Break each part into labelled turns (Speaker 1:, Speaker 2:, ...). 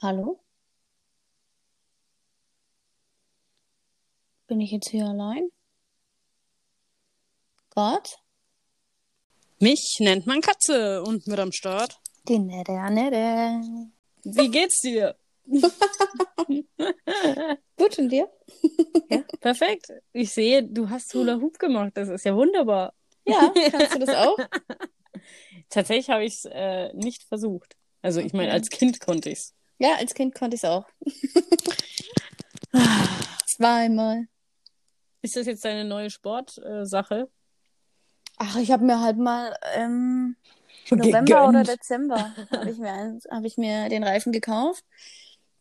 Speaker 1: Hallo? Bin ich jetzt hier allein? Gott?
Speaker 2: Mich nennt man Katze und mit am Start.
Speaker 1: Die nette Annette.
Speaker 2: Wie geht's dir?
Speaker 1: Gut, und dir?
Speaker 2: Ja, perfekt. Ich sehe, du hast Hula Hoop gemacht. Das ist ja wunderbar.
Speaker 1: Ja, kannst du das auch?
Speaker 2: Tatsächlich habe ich es äh, nicht versucht. Also ich meine, als Kind konnte ich's.
Speaker 1: Ja, als Kind konnte ich es auch. Zweimal.
Speaker 2: Ist das jetzt deine neue Sportsache?
Speaker 1: Ach, ich habe mir halt mal ähm, November
Speaker 2: Gegönnt.
Speaker 1: oder Dezember habe ich, mir hab ich mir den Reifen gekauft.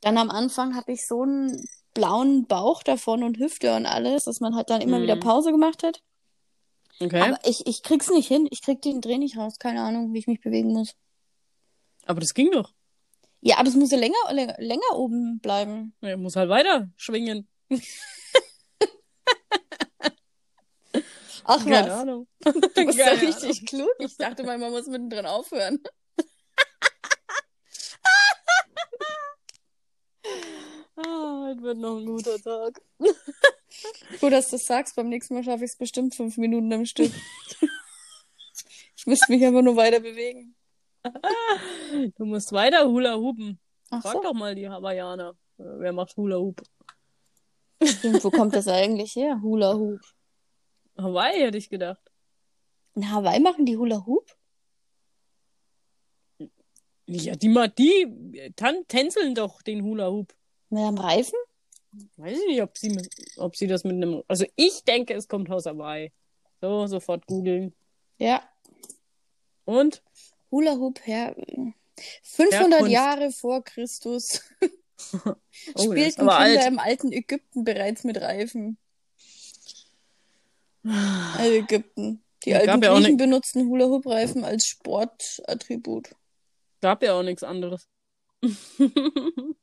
Speaker 1: Dann am Anfang hatte ich so einen blauen Bauch davon und Hüfte und alles, dass man halt dann immer
Speaker 2: Mhm.
Speaker 1: wieder Pause gemacht hat.
Speaker 2: okay.
Speaker 1: Aber ich, ich krieg's nicht hin. Ich krieg den Dreh nicht raus. Keine Ahnung, wie ich mich bewegen muss.
Speaker 2: Aber das ging doch.
Speaker 1: Ja, das muss ja länger, länger, länger oben bleiben.
Speaker 2: Er muss halt weiter schwingen.
Speaker 1: Ach
Speaker 2: Keine
Speaker 1: was.
Speaker 2: Ahnung.
Speaker 1: Du bist ja richtig klug. Ich dachte mal, man muss mittendrin aufhören.
Speaker 2: Ah, heute wird noch ein guter Tag.
Speaker 1: Gut, dass du das sagst. Beim nächsten Mal schaffe ich es bestimmt fünf Minuten am Stück. ich müsste mich einfach nur weiter bewegen.
Speaker 2: Du musst weiter Hula Hoopen.
Speaker 1: Ach
Speaker 2: Frag
Speaker 1: so.
Speaker 2: doch mal die Hawaiianer. Äh, Wer macht Hula Hoop?
Speaker 1: Stimmt, wo kommt das eigentlich her? Hula Hoop.
Speaker 2: Hawaii hätte ich gedacht.
Speaker 1: In Hawaii machen die Hula Hoop?
Speaker 2: Ja, die, die tan tänzeln doch den Hula Hoop.
Speaker 1: Mit einem Reifen?
Speaker 2: Weiß ich nicht, ob sie, ob sie das mit einem. Also ich denke, es kommt aus Hawaii. So, sofort googeln.
Speaker 1: Ja.
Speaker 2: Und?
Speaker 1: Hula Hoop her. 500
Speaker 2: Herkunft.
Speaker 1: Jahre vor Christus
Speaker 2: Oh,
Speaker 1: spielten Kinder
Speaker 2: alt.
Speaker 1: im alten Ägypten bereits mit Reifen. Ägypten. Die
Speaker 2: Ja,
Speaker 1: alten
Speaker 2: gab ja
Speaker 1: Griechen
Speaker 2: ne-
Speaker 1: benutzten Hula Hoop Reifen als Sportattribut.
Speaker 2: Gab ja auch nichts anderes.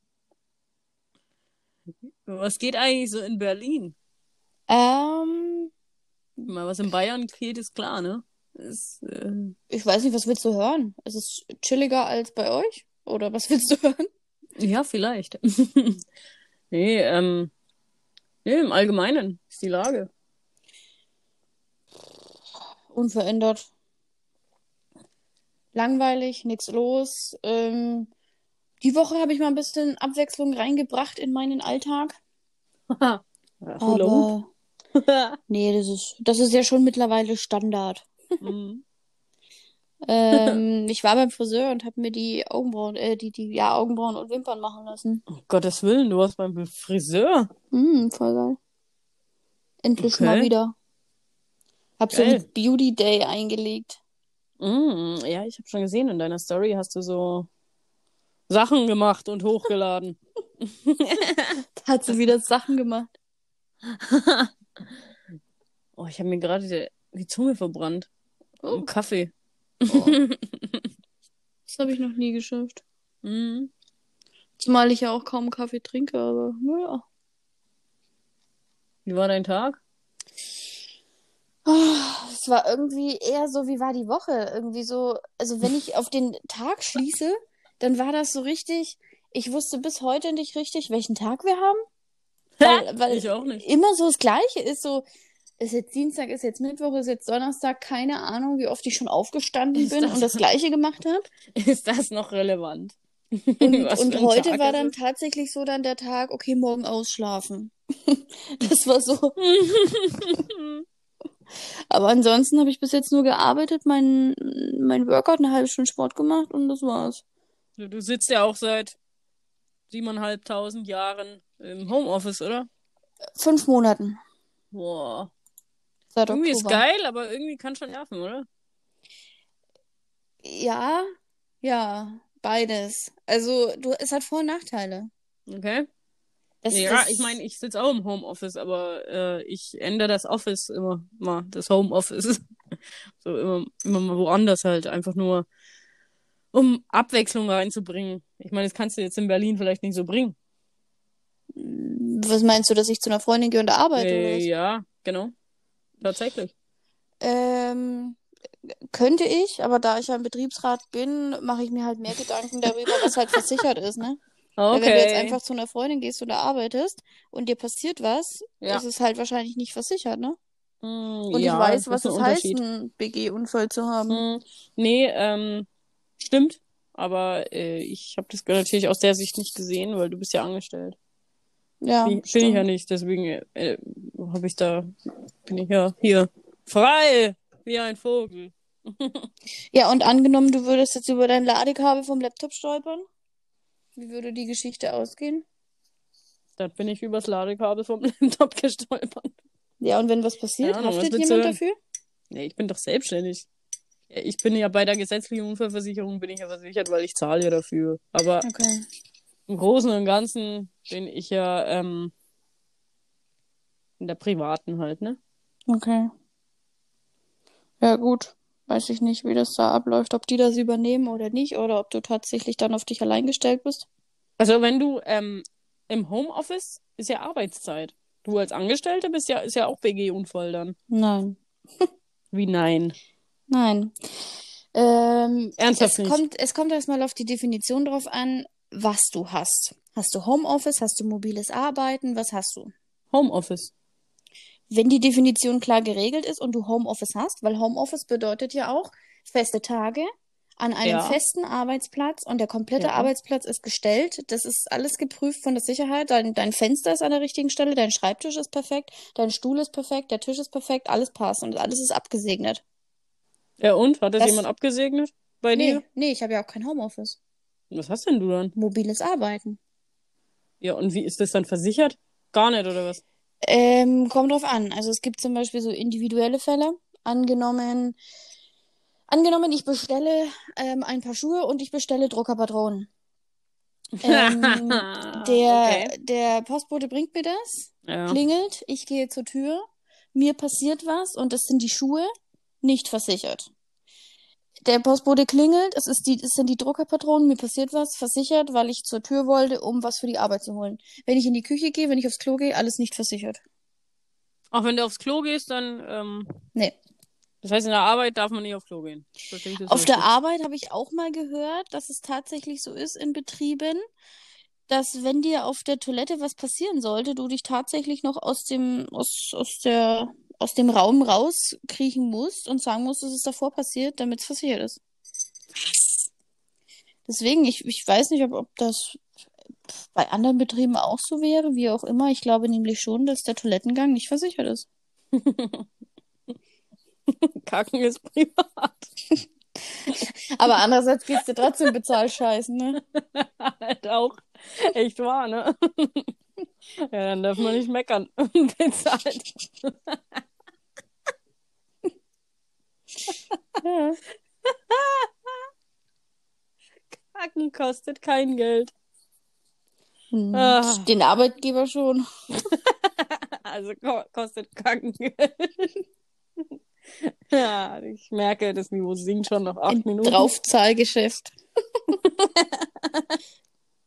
Speaker 2: Was geht eigentlich so in Berlin?
Speaker 1: Ähm,
Speaker 2: Mal was in Bayern geht, ist klar, ne? Ist, äh,
Speaker 1: ich weiß nicht, was willst du hören? Ist es chilliger als bei euch? Oder was willst du hören?
Speaker 2: ja, vielleicht. nee, ähm, nee, im Allgemeinen ist die Lage.
Speaker 1: Unverändert. Langweilig, nichts los. Ähm, die Woche habe ich mal ein bisschen Abwechslung reingebracht in meinen Alltag. Aber nee, das ist, das ist ja schon mittlerweile Standard.
Speaker 2: Mhm.
Speaker 1: Ähm, ich war beim Friseur und habe mir die Augenbrauen, äh, die, die, ja, Augenbrauen und Wimpern machen lassen.
Speaker 2: Um Gottes Willen, du warst beim Friseur.
Speaker 1: Hm, voll geil. Endlich mal
Speaker 2: Okay.
Speaker 1: wieder. Hab so
Speaker 2: Geil.
Speaker 1: einen Beauty Day eingelegt.
Speaker 2: Mm, ja, ich habe schon gesehen, in deiner Story hast du so Sachen gemacht und hochgeladen.
Speaker 1: Da hat sie wieder Sachen gemacht.
Speaker 2: oh, ich habe mir gerade die, die Zunge verbrannt.
Speaker 1: Oh.
Speaker 2: Kaffee.
Speaker 1: Oh. Das habe ich noch nie geschafft.
Speaker 2: Mm.
Speaker 1: Zumal ich ja auch kaum Kaffee trinke, aber naja.
Speaker 2: Wie war dein Tag?
Speaker 1: Ah, Es war irgendwie eher so, wie war die Woche? Irgendwie so, also wenn ich auf den Tag schließe, dann war das so richtig, ich wusste bis heute nicht richtig, welchen Tag wir haben. Weil, weil
Speaker 2: ich auch nicht.
Speaker 1: immer so das Gleiche ist, so, ist jetzt Dienstag, ist jetzt Mittwoch, ist jetzt Donnerstag, keine Ahnung, wie oft ich schon aufgestanden
Speaker 2: Ist
Speaker 1: bin
Speaker 2: das-
Speaker 1: und das Gleiche gemacht habe.
Speaker 2: Ist das noch relevant?
Speaker 1: Und, und heute
Speaker 2: Tag
Speaker 1: war
Speaker 2: ist
Speaker 1: dann
Speaker 2: es?
Speaker 1: tatsächlich so dann der Tag, okay, morgen ausschlafen. Das war so. Aber ansonsten habe ich bis jetzt nur gearbeitet, mein, mein Workout, eine halbe Stunde Sport gemacht und das war's.
Speaker 2: Du, du sitzt ja auch seit siebeneinhalbtausend Jahren im Homeoffice, oder?
Speaker 1: Fünf Monaten
Speaker 2: Boah.
Speaker 1: Seit
Speaker 2: Irgendwie ist
Speaker 1: Oktober.
Speaker 2: geil, aber irgendwie kann schon nerven, oder?
Speaker 1: Ja, ja, beides. Also, du, es hat Vor- und Nachteile.
Speaker 2: Okay.
Speaker 1: Das,
Speaker 2: ja,
Speaker 1: das,
Speaker 2: ich meine, ich sitze auch im Homeoffice, aber äh, ich ändere das Office immer mal, das Homeoffice. so immer, immer mal woanders halt, einfach nur, um Abwechslung reinzubringen. Ich meine, das kannst du jetzt in Berlin vielleicht nicht so bringen.
Speaker 1: Was meinst du, dass ich zu einer Freundin gehe und arbeite?
Speaker 2: Äh, ja, genau. Tatsächlich.
Speaker 1: Ähm, könnte ich, aber da ich ja im Betriebsrat bin, mache ich mir halt mehr Gedanken darüber, was halt versichert ist, ne? Weil wenn du jetzt
Speaker 2: Okay.
Speaker 1: einfach zu einer Freundin gehst oder arbeitest und dir passiert was,
Speaker 2: Ja.
Speaker 1: ist es halt wahrscheinlich nicht versichert, ne?
Speaker 2: Hm,
Speaker 1: Und
Speaker 2: ja,
Speaker 1: ich weiß, was es heißt, einen BG-Unfall zu haben.
Speaker 2: Hm, nee, ähm, stimmt. Aber äh, ich habe das natürlich aus der Sicht nicht gesehen, weil du bist ja angestellt.
Speaker 1: Ja,
Speaker 2: Bin, bin ich ja nicht, deswegen äh, habe ich da, bin ich ja hier frei wie ein Vogel.
Speaker 1: Ja, und angenommen, du würdest jetzt über dein Ladekabel vom Laptop stolpern. Wie würde die Geschichte ausgehen?
Speaker 2: Dann bin ich übers Ladekabel vom Laptop gestolpert.
Speaker 1: Ja, und wenn was passiert,
Speaker 2: Ahnung, was
Speaker 1: haftet
Speaker 2: du
Speaker 1: jemand dafür?
Speaker 2: Nee, ich bin doch selbstständig. Ich bin ja bei der gesetzlichen Unfallversicherung bin ich ja versichert, weil ich zahle ja dafür. Aber
Speaker 1: Okay.
Speaker 2: Im Großen und Ganzen bin ich ja ähm, in der privaten halt, ne?
Speaker 1: Okay. Ja, gut. Weiß ich nicht, wie das da abläuft, ob die das übernehmen oder nicht, oder ob du tatsächlich dann auf dich allein gestellt bist.
Speaker 2: Also wenn du ähm, im Homeoffice ist ja Arbeitszeit. Du als Angestellte bist ja, ist ja auch BG-Unfall dann.
Speaker 1: Nein.
Speaker 2: Wie nein?
Speaker 1: Nein. Ähm,
Speaker 2: Ernsthaft
Speaker 1: es
Speaker 2: nicht?
Speaker 1: kommt, es kommt erstmal auf die Definition drauf an, was du hast. Hast du Homeoffice? Hast du mobiles Arbeiten? Was hast du?
Speaker 2: Homeoffice.
Speaker 1: Wenn die Definition klar geregelt ist und du Homeoffice hast, weil Homeoffice bedeutet ja auch feste Tage an einem
Speaker 2: Ja.
Speaker 1: festen Arbeitsplatz und der komplette
Speaker 2: Ja.
Speaker 1: Arbeitsplatz ist gestellt. Das ist alles geprüft von der Sicherheit. Dein, dein Fenster ist an der richtigen Stelle, dein Schreibtisch ist perfekt, dein Stuhl ist perfekt, der Tisch ist perfekt, alles passt und alles ist abgesegnet.
Speaker 2: Ja und? Hat das,
Speaker 1: Das-
Speaker 2: jemand abgesegnet bei
Speaker 1: Nee,
Speaker 2: dir?
Speaker 1: nee, ich habe ja auch kein Homeoffice.
Speaker 2: Was hast denn du dann?
Speaker 1: Mobiles Arbeiten.
Speaker 2: Ja, und wie ist das dann versichert? Gar nicht, oder was?
Speaker 1: Ähm, kommt drauf an. Also es gibt zum Beispiel so individuelle Fälle. Angenommen, angenommen, ich bestelle ähm, ein paar Schuhe und ich bestelle Druckerpatronen. Ähm, der,
Speaker 2: okay.
Speaker 1: der Postbote bringt mir das,
Speaker 2: Ja.
Speaker 1: klingelt, ich gehe zur Tür, mir passiert was und das sind die Schuhe nicht versichert. Der Postbote klingelt, es, ist die, es sind die Druckerpatronen, mir passiert was, versichert, weil ich zur Tür wollte, um was für die Arbeit zu holen. Wenn ich in die Küche gehe, wenn ich aufs Klo gehe, alles nicht versichert.
Speaker 2: Auch wenn du aufs Klo gehst, dann, ähm,
Speaker 1: Nee.
Speaker 2: das heißt, in der Arbeit darf man nicht aufs Klo gehen.
Speaker 1: Auf der
Speaker 2: richtig?
Speaker 1: Arbeit habe ich auch mal gehört, dass es tatsächlich so ist in Betrieben, dass wenn dir auf der Toilette was passieren sollte, du dich tatsächlich noch aus dem, aus, aus der, aus dem Raum rauskriechen musst und sagen musst, es ist davor passiert, damit es versichert ist. Deswegen, ich, ich weiß nicht, ob, ob das bei anderen Betrieben auch so wäre, wie auch immer. Ich glaube nämlich schon, dass der Toilettengang nicht versichert ist.
Speaker 2: Kacken ist privat.
Speaker 1: Aber andererseits gehst du trotzdem Bezahlscheißen, ne?
Speaker 2: halt auch echt wahr, ne? ja, dann darf man nicht meckern. Bezahlt.
Speaker 1: Ja.
Speaker 2: Kacken kostet kein Geld.
Speaker 1: Hm,
Speaker 2: Ah.
Speaker 1: Den Arbeitgeber schon.
Speaker 2: Also ko kostet Kacken Geld. ja, ich merke, das Niveau sinkt schon nach acht
Speaker 1: Ein
Speaker 2: Minuten.
Speaker 1: Draufzahlgeschäft.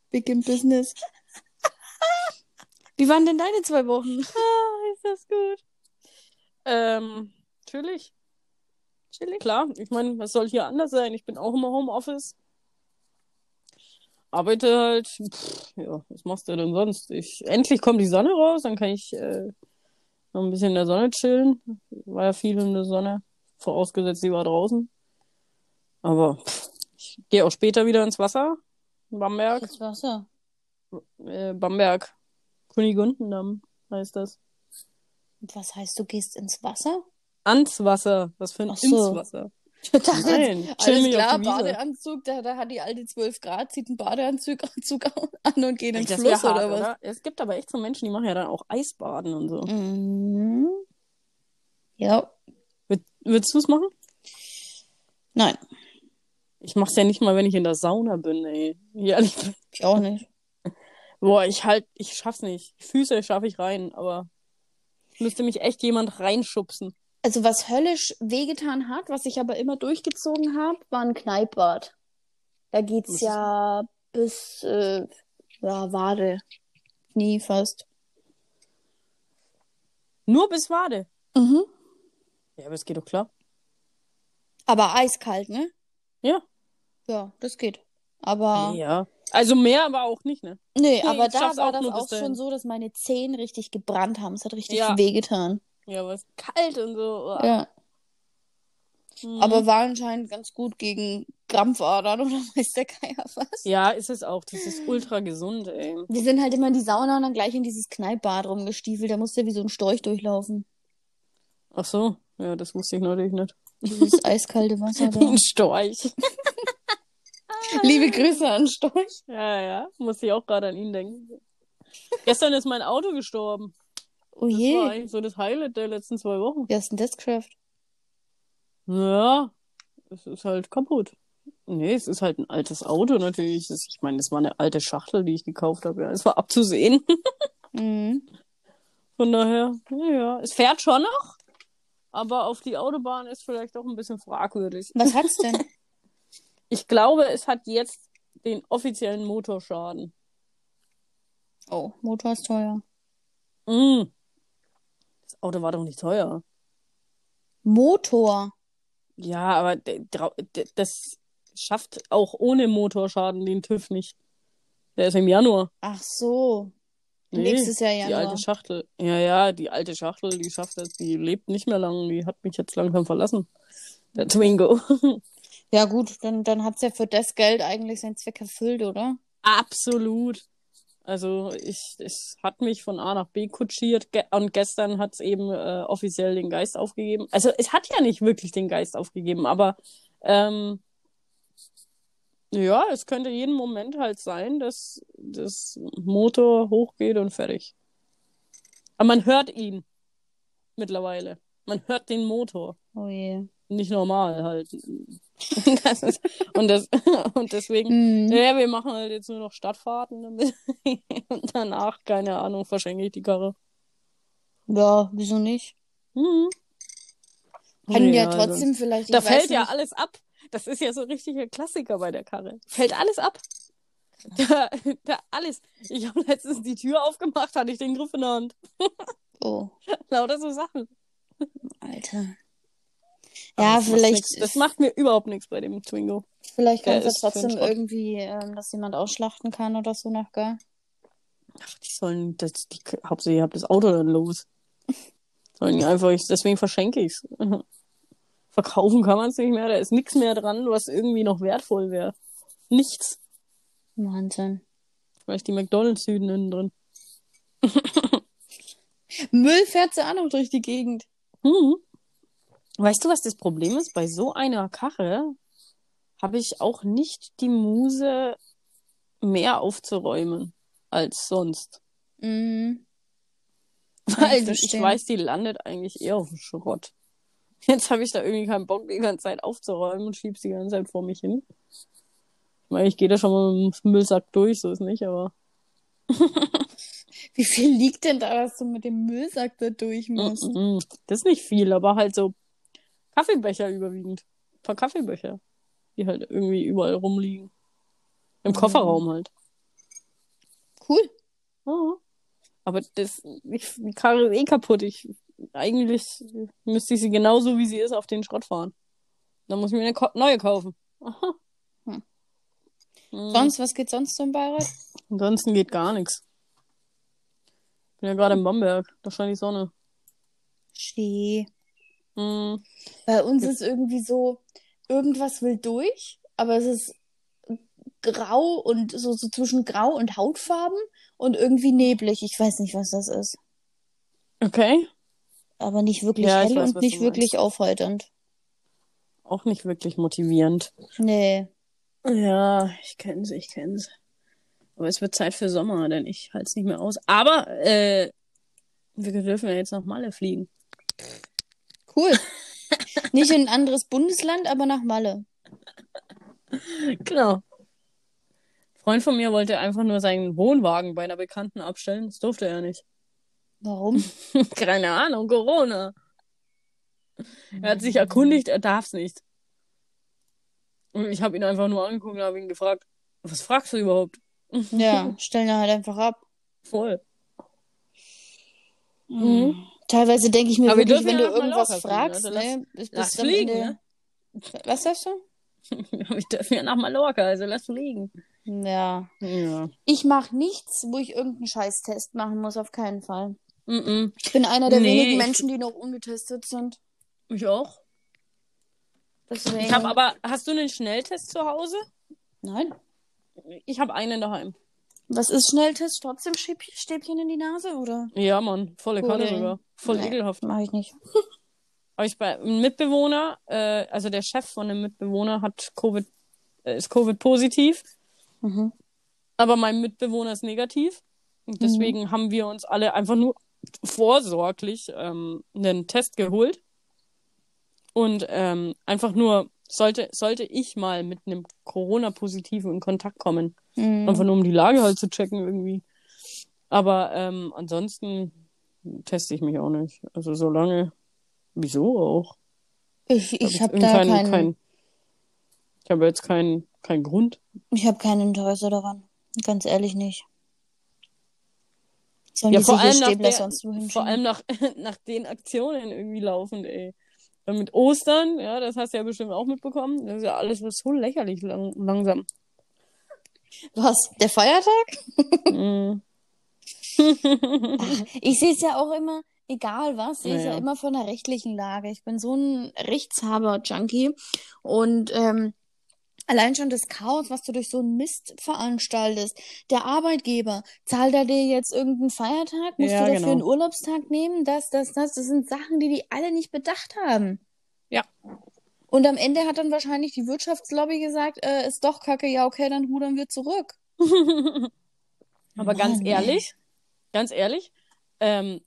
Speaker 1: Big in Business. Wie waren denn deine zwei Wochen?
Speaker 2: Ah, ist das gut. Ähm, chillig. Chillig. Klar, ich meine, was soll hier anders sein? Ich bin auch immer Homeoffice. Arbeite halt. Pff, ja, was machst du denn sonst? Ich, endlich kommt die Sonne raus, dann kann ich äh, noch ein bisschen in der Sonne chillen. War ja viel in der Sonne, vorausgesetzt, sie war draußen. Aber pff, ich gehe auch später wieder ins Wasser. Bamberg.
Speaker 1: Das Wasser.
Speaker 2: Äh, Bamberg. Kunigundendamm heißt das.
Speaker 1: Und was heißt, du gehst ins Wasser?
Speaker 2: Ans Wasser. Was für ein
Speaker 1: Ach so.
Speaker 2: ins Wasser?
Speaker 1: Ich dachte
Speaker 2: Nein,
Speaker 1: jetzt,
Speaker 2: chill
Speaker 1: alles klar. Badeanzug, da, da hat die alte 12 Grad, zieht einen Badeanzug Anzug an und geht ins
Speaker 2: Das
Speaker 1: Fluss
Speaker 2: hart,
Speaker 1: oder was?
Speaker 2: oder? Es gibt aber echt so Menschen, die machen ja dann auch Eisbaden und so.
Speaker 1: Mhm. Ja.
Speaker 2: Würd, würdest du es machen?
Speaker 1: Nein,
Speaker 2: Ich mach's ja nicht mal, wenn ich in der Sauna bin, ey. Ehrlich.
Speaker 1: ich auch nicht.
Speaker 2: Boah, ich halt, ich schaff's nicht. Füße schaffe ich rein, aber müsste mich echt jemand reinschubsen.
Speaker 1: Also was höllisch wehgetan hat, was ich aber immer durchgezogen habe, war ein Kneippbad. Da geht's
Speaker 2: ist
Speaker 1: ja bis äh, ja, Wade. Knie fast.
Speaker 2: Nur bis Wade.
Speaker 1: Mhm.
Speaker 2: Ja, aber es geht doch klar.
Speaker 1: Aber eiskalt, ne?
Speaker 2: Ja.
Speaker 1: Ja, das geht. Aber
Speaker 2: Ja. Also mehr, aber auch nicht, ne?
Speaker 1: nee,
Speaker 2: Nee,
Speaker 1: aber da war
Speaker 2: auch
Speaker 1: das auch schon so, dass meine Zehen richtig gebrannt haben. Es hat richtig
Speaker 2: Ja.
Speaker 1: wehgetan.
Speaker 2: Ja, aber es ist kalt und so. Uah.
Speaker 1: Ja.
Speaker 2: Mhm.
Speaker 1: Aber war anscheinend ganz gut gegen Krampfadern oder weiß der Geier was.
Speaker 2: Ja, ist es auch. Das ist ultra gesund, ey.
Speaker 1: Wir sind halt immer in die Sauna und dann gleich in dieses Kneippbad rumgestiefelt. Da musste wie so ein Storch durchlaufen.
Speaker 2: Ach so. Ja, das wusste ich natürlich nicht.
Speaker 1: Dieses eiskalte Wasser da.
Speaker 2: Ein Storch.
Speaker 1: Liebe Grüße an Storch.
Speaker 2: Ja, ja. Muss ich auch gerade an ihn denken. Gestern ist mein Auto gestorben.
Speaker 1: Oh
Speaker 2: Das war
Speaker 1: je.
Speaker 2: eigentlich so das Highlight der letzten zwei Wochen.
Speaker 1: Hast denn das geschafft?
Speaker 2: Ja, es ist halt kaputt. Nee, es ist halt ein altes Auto natürlich. Das- Ich meine, das war eine alte Schachtel, die ich gekauft habe. Ja, es war abzusehen.
Speaker 1: Mhm.
Speaker 2: Von daher, ja, es fährt schon noch. Aber auf die Autobahn ist vielleicht auch ein bisschen fragwürdig.
Speaker 1: Was hat's denn?
Speaker 2: Ich glaube, es hat jetzt den offiziellen Motorschaden.
Speaker 1: Oh, Motor ist teuer.
Speaker 2: Mm. Das Auto war doch nicht teuer.
Speaker 1: Motor.
Speaker 2: Ja, aber das schafft auch ohne Motorschaden den TÜV nicht. Der ist im Januar.
Speaker 1: Ach so.
Speaker 2: Nee,
Speaker 1: Nächstes Jahr
Speaker 2: Die
Speaker 1: Januar.
Speaker 2: alte Schachtel. Ja, ja, die alte Schachtel, die schafft das, die lebt nicht mehr lang. Die hat mich jetzt langsam verlassen. Der Twingo.
Speaker 1: Ja gut, dann, dann hat's ja für das Geld eigentlich seinen Zweck erfüllt, oder?
Speaker 2: Absolut. Also ich, es hat mich von A nach B kutschiert ge und gestern hat es eben äh, offiziell den Geist aufgegeben. Also es hat ja nicht wirklich den Geist aufgegeben, aber ähm, ja, es könnte jeden Moment halt sein, dass das Motor hochgeht und fertig. Aber man hört ihn mittlerweile. Man hört den Motor.
Speaker 1: Oh je.
Speaker 2: Nicht normal halt. Das ist, und, das, und deswegen
Speaker 1: Mhm.
Speaker 2: ja, wir machen halt jetzt nur noch Stadtfahrten damit. Und danach, keine Ahnung, verschenke ich die Karre.
Speaker 1: Ja, wieso nicht?
Speaker 2: Mhm.
Speaker 1: Kann ja,
Speaker 2: also,
Speaker 1: trotzdem vielleicht.
Speaker 2: Da fällt ja
Speaker 1: nicht.
Speaker 2: alles ab. Das ist ja so richtiger Klassiker bei der Karre. Fällt alles ab. Da, da alles. Ich habe letztens die Tür aufgemacht, hatte ich den Griff in der Hand.
Speaker 1: Oh,
Speaker 2: Lauter so Sachen.
Speaker 1: Alter.
Speaker 2: Aber
Speaker 1: Ja,
Speaker 2: das macht
Speaker 1: vielleicht,
Speaker 2: nix. Das macht mir überhaupt nichts bei dem Twingo.
Speaker 1: vielleicht
Speaker 2: der
Speaker 1: kann es ja
Speaker 2: ist für den
Speaker 1: trotzdem irgendwie, ähm, dass jemand ausschlachten kann oder so nachher.
Speaker 2: Ach, die sollen, das, die, hauptsächlich habt das Auto dann los. Sollen die einfach, ich, deswegen verschenke ich's. Verkaufen kann man es nicht mehr, da ist nichts mehr dran, was irgendwie noch wertvoll wäre. Nichts.
Speaker 1: Wahnsinn.
Speaker 2: Vielleicht die McDonalds-Süden innen drin.
Speaker 1: Müll fährt sie auch noch durch die Gegend.
Speaker 2: Hm. Weißt du, was das Problem ist? Bei so einer Karre habe ich auch nicht die Muse, mehr aufzuräumen als sonst.
Speaker 1: Mhm.
Speaker 2: Weil ich
Speaker 1: verstehen.
Speaker 2: weiß, die landet eigentlich eher auf dem Schrott. Jetzt habe ich da irgendwie keinen Bock, die ganze Zeit aufzuräumen und schieb's die ganze Zeit vor mich hin. Ich meine, ich gehe da schon mal mit dem Müllsack durch, so ist nicht, aber.
Speaker 1: Wie viel liegt denn da, dass du mit dem Müllsack da durch musst?
Speaker 2: Mm, mm. Das ist nicht viel, aber halt so Kaffeebecher überwiegend. Ein paar Kaffeebecher, die halt irgendwie überall rumliegen. Im
Speaker 1: Mhm.
Speaker 2: Kofferraum halt.
Speaker 1: Cool.
Speaker 2: Ja. Aber das, ich, die Karre ist eh kaputt. Ich, eigentlich müsste ich sie genauso wie sie ist auf den Schrott fahren. Dann muss ich mir eine ko neue kaufen. Aha.
Speaker 1: Hm.
Speaker 2: Mhm.
Speaker 1: Sonst, was geht sonst so in Bayreuth?
Speaker 2: Ansonsten geht gar nichts. Bin ja gerade in Bamberg. Da scheint die Sonne.
Speaker 1: Schee.
Speaker 2: Mhm.
Speaker 1: Bei uns ist irgendwie so, irgendwas will durch, aber es ist grau und so, so zwischen grau und Hautfarben und irgendwie neblig. Ich weiß nicht, was das ist.
Speaker 2: Okay.
Speaker 1: Aber nicht wirklich
Speaker 2: Ja,
Speaker 1: hell
Speaker 2: weiß,
Speaker 1: und nicht wirklich aufheiternd.
Speaker 2: Auch nicht wirklich motivierend.
Speaker 1: Nee.
Speaker 2: Ja, ich kenn's, ich kenn's. Aber es wird Zeit für Sommer, denn ich halte es nicht mehr aus. Aber äh, wir dürfen ja jetzt nach Malle fliegen.
Speaker 1: Cool. nicht in ein anderes Bundesland, aber nach Malle.
Speaker 2: Genau. Ein Freund von mir wollte einfach nur seinen Wohnwagen bei einer Bekannten abstellen. Das durfte er nicht.
Speaker 1: Warum?
Speaker 2: Keine Ahnung, Corona. Er hat sich erkundigt, er darf's nicht. Und ich habe ihn einfach nur angeguckt und habe ihn gefragt, was fragst du überhaupt?
Speaker 1: Ja, stellen wir halt einfach ab.
Speaker 2: Voll.
Speaker 1: Mhm. Teilweise denke ich mir
Speaker 2: Aber wir
Speaker 1: wirklich, wenn
Speaker 2: ja
Speaker 1: du irgendwas
Speaker 2: Mallorca fliegen,
Speaker 1: fragst,
Speaker 2: also lass-
Speaker 1: ne? Bis,
Speaker 2: lass
Speaker 1: bis
Speaker 2: fliegen, ne?
Speaker 1: Was sagst du?
Speaker 2: Wir dürfen ja nach Mallorca, also lass fliegen.
Speaker 1: Ja.
Speaker 2: Ja.
Speaker 1: Ich mache nichts, wo ich irgendeinen Scheißtest machen muss, auf keinen Fall.
Speaker 2: Mm
Speaker 1: Ich bin einer der
Speaker 2: Nee,
Speaker 1: wenigen
Speaker 2: ich-
Speaker 1: Menschen, die noch ungetestet sind.
Speaker 2: Ich auch.
Speaker 1: Deswegen.
Speaker 2: Ich habe aber, hast du einen Schnelltest zu Hause?
Speaker 1: Nein.
Speaker 2: Ich habe einen daheim.
Speaker 1: Was ist Schnelltest? Trotzdem Stäb- Stäbchen in die Nase, oder?
Speaker 2: Ja, Mann, volle Kanne sogar. Voll
Speaker 1: Nee.
Speaker 2: ekelhaft.
Speaker 1: Mache ich nicht.
Speaker 2: Aber ich bei einem Mitbewohner, äh, also der Chef von einem Mitbewohner hat Covid, äh, ist Covid positiv,
Speaker 1: Mhm.
Speaker 2: aber mein Mitbewohner ist negativ. Und deswegen haben wir uns alle einfach nur vorsorglich ähm, einen Test geholt. Und ähm, einfach nur, sollte, sollte ich mal mit einem Corona-Positiven in Kontakt kommen.
Speaker 1: Mhm.
Speaker 2: Einfach nur um die Lage halt zu checken irgendwie. Aber ähm, ansonsten teste ich mich auch nicht. Also solange. Wieso auch?
Speaker 1: Ich,
Speaker 2: Hab
Speaker 1: ich habe
Speaker 2: irgendwie
Speaker 1: da
Speaker 2: keinen-
Speaker 1: keinen-
Speaker 2: ich habe jetzt keinen keinen Grund.
Speaker 1: ich habe kein Interesse daran. Ganz ehrlich nicht. Sollen
Speaker 2: Ja, vor allem, nach
Speaker 1: Stäbler
Speaker 2: der, vor allem nach, nach den Aktionen irgendwie laufend, ey. Dann mit Ostern, ja, das hast du ja bestimmt auch mitbekommen. Das ist ja alles was so lächerlich lang, langsam.
Speaker 1: Was? Der Feiertag?
Speaker 2: Mhm.
Speaker 1: Ich sehe es ja auch immer, egal was, sehe es ja.
Speaker 2: Ja,
Speaker 1: immer von der rechtlichen Lage. Ich bin so ein Rechtshaber-Junkie und ähm, allein schon das Chaos, was du durch so einen Mist veranstaltest. Der Arbeitgeber, zahlt er dir jetzt irgendeinen Feiertag? Musst
Speaker 2: Ja,
Speaker 1: du dafür
Speaker 2: genau.
Speaker 1: einen Urlaubstag nehmen? Das, das, das, das sind Sachen, die die alle nicht bedacht haben.
Speaker 2: Ja.
Speaker 1: Und am Ende hat dann wahrscheinlich die Wirtschaftslobby gesagt, äh, ist doch kacke, ja okay, dann rudern wir zurück.
Speaker 2: Aber ganz ehrlich, ganz ehrlich, ähm,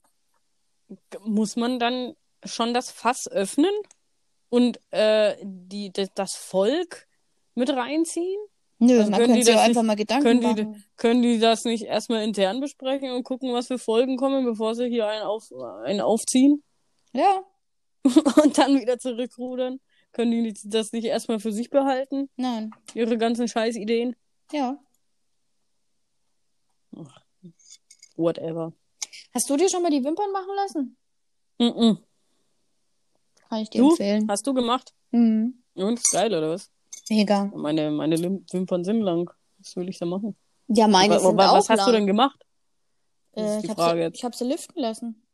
Speaker 2: muss man dann schon das Fass öffnen und äh, die, das, Volk mit reinziehen?
Speaker 1: Nö,
Speaker 2: Also
Speaker 1: man könnte sich
Speaker 2: das
Speaker 1: auch einfach
Speaker 2: nicht-
Speaker 1: mal Gedanken
Speaker 2: Können die,
Speaker 1: machen.
Speaker 2: können die das nicht erstmal intern besprechen und gucken, was für Folgen kommen, bevor sie hier einen, auf, einen aufziehen
Speaker 1: Ja,
Speaker 2: und dann wieder zurückrudern? Können die das nicht erstmal für sich behalten,
Speaker 1: nein,
Speaker 2: ihre ganzen Scheißideen?
Speaker 1: ja.
Speaker 2: Whatever.
Speaker 1: Hast du dir schon mal die Wimpern machen lassen?
Speaker 2: Mm
Speaker 1: Kann ich dir
Speaker 2: Du?
Speaker 1: empfehlen.
Speaker 2: Hast du gemacht?
Speaker 1: Mhm.
Speaker 2: Und geil, oder was?
Speaker 1: Mega.
Speaker 2: Meine, meine Wimpern sind lang. Was will ich da machen?
Speaker 1: Ja, meine
Speaker 2: Aber-
Speaker 1: sind
Speaker 2: aber
Speaker 1: auch
Speaker 2: was hast
Speaker 1: lang.
Speaker 2: du denn gemacht? Das
Speaker 1: Äh,
Speaker 2: ist die
Speaker 1: ich
Speaker 2: Frage
Speaker 1: sie,
Speaker 2: jetzt.
Speaker 1: ich hab sie liften lassen.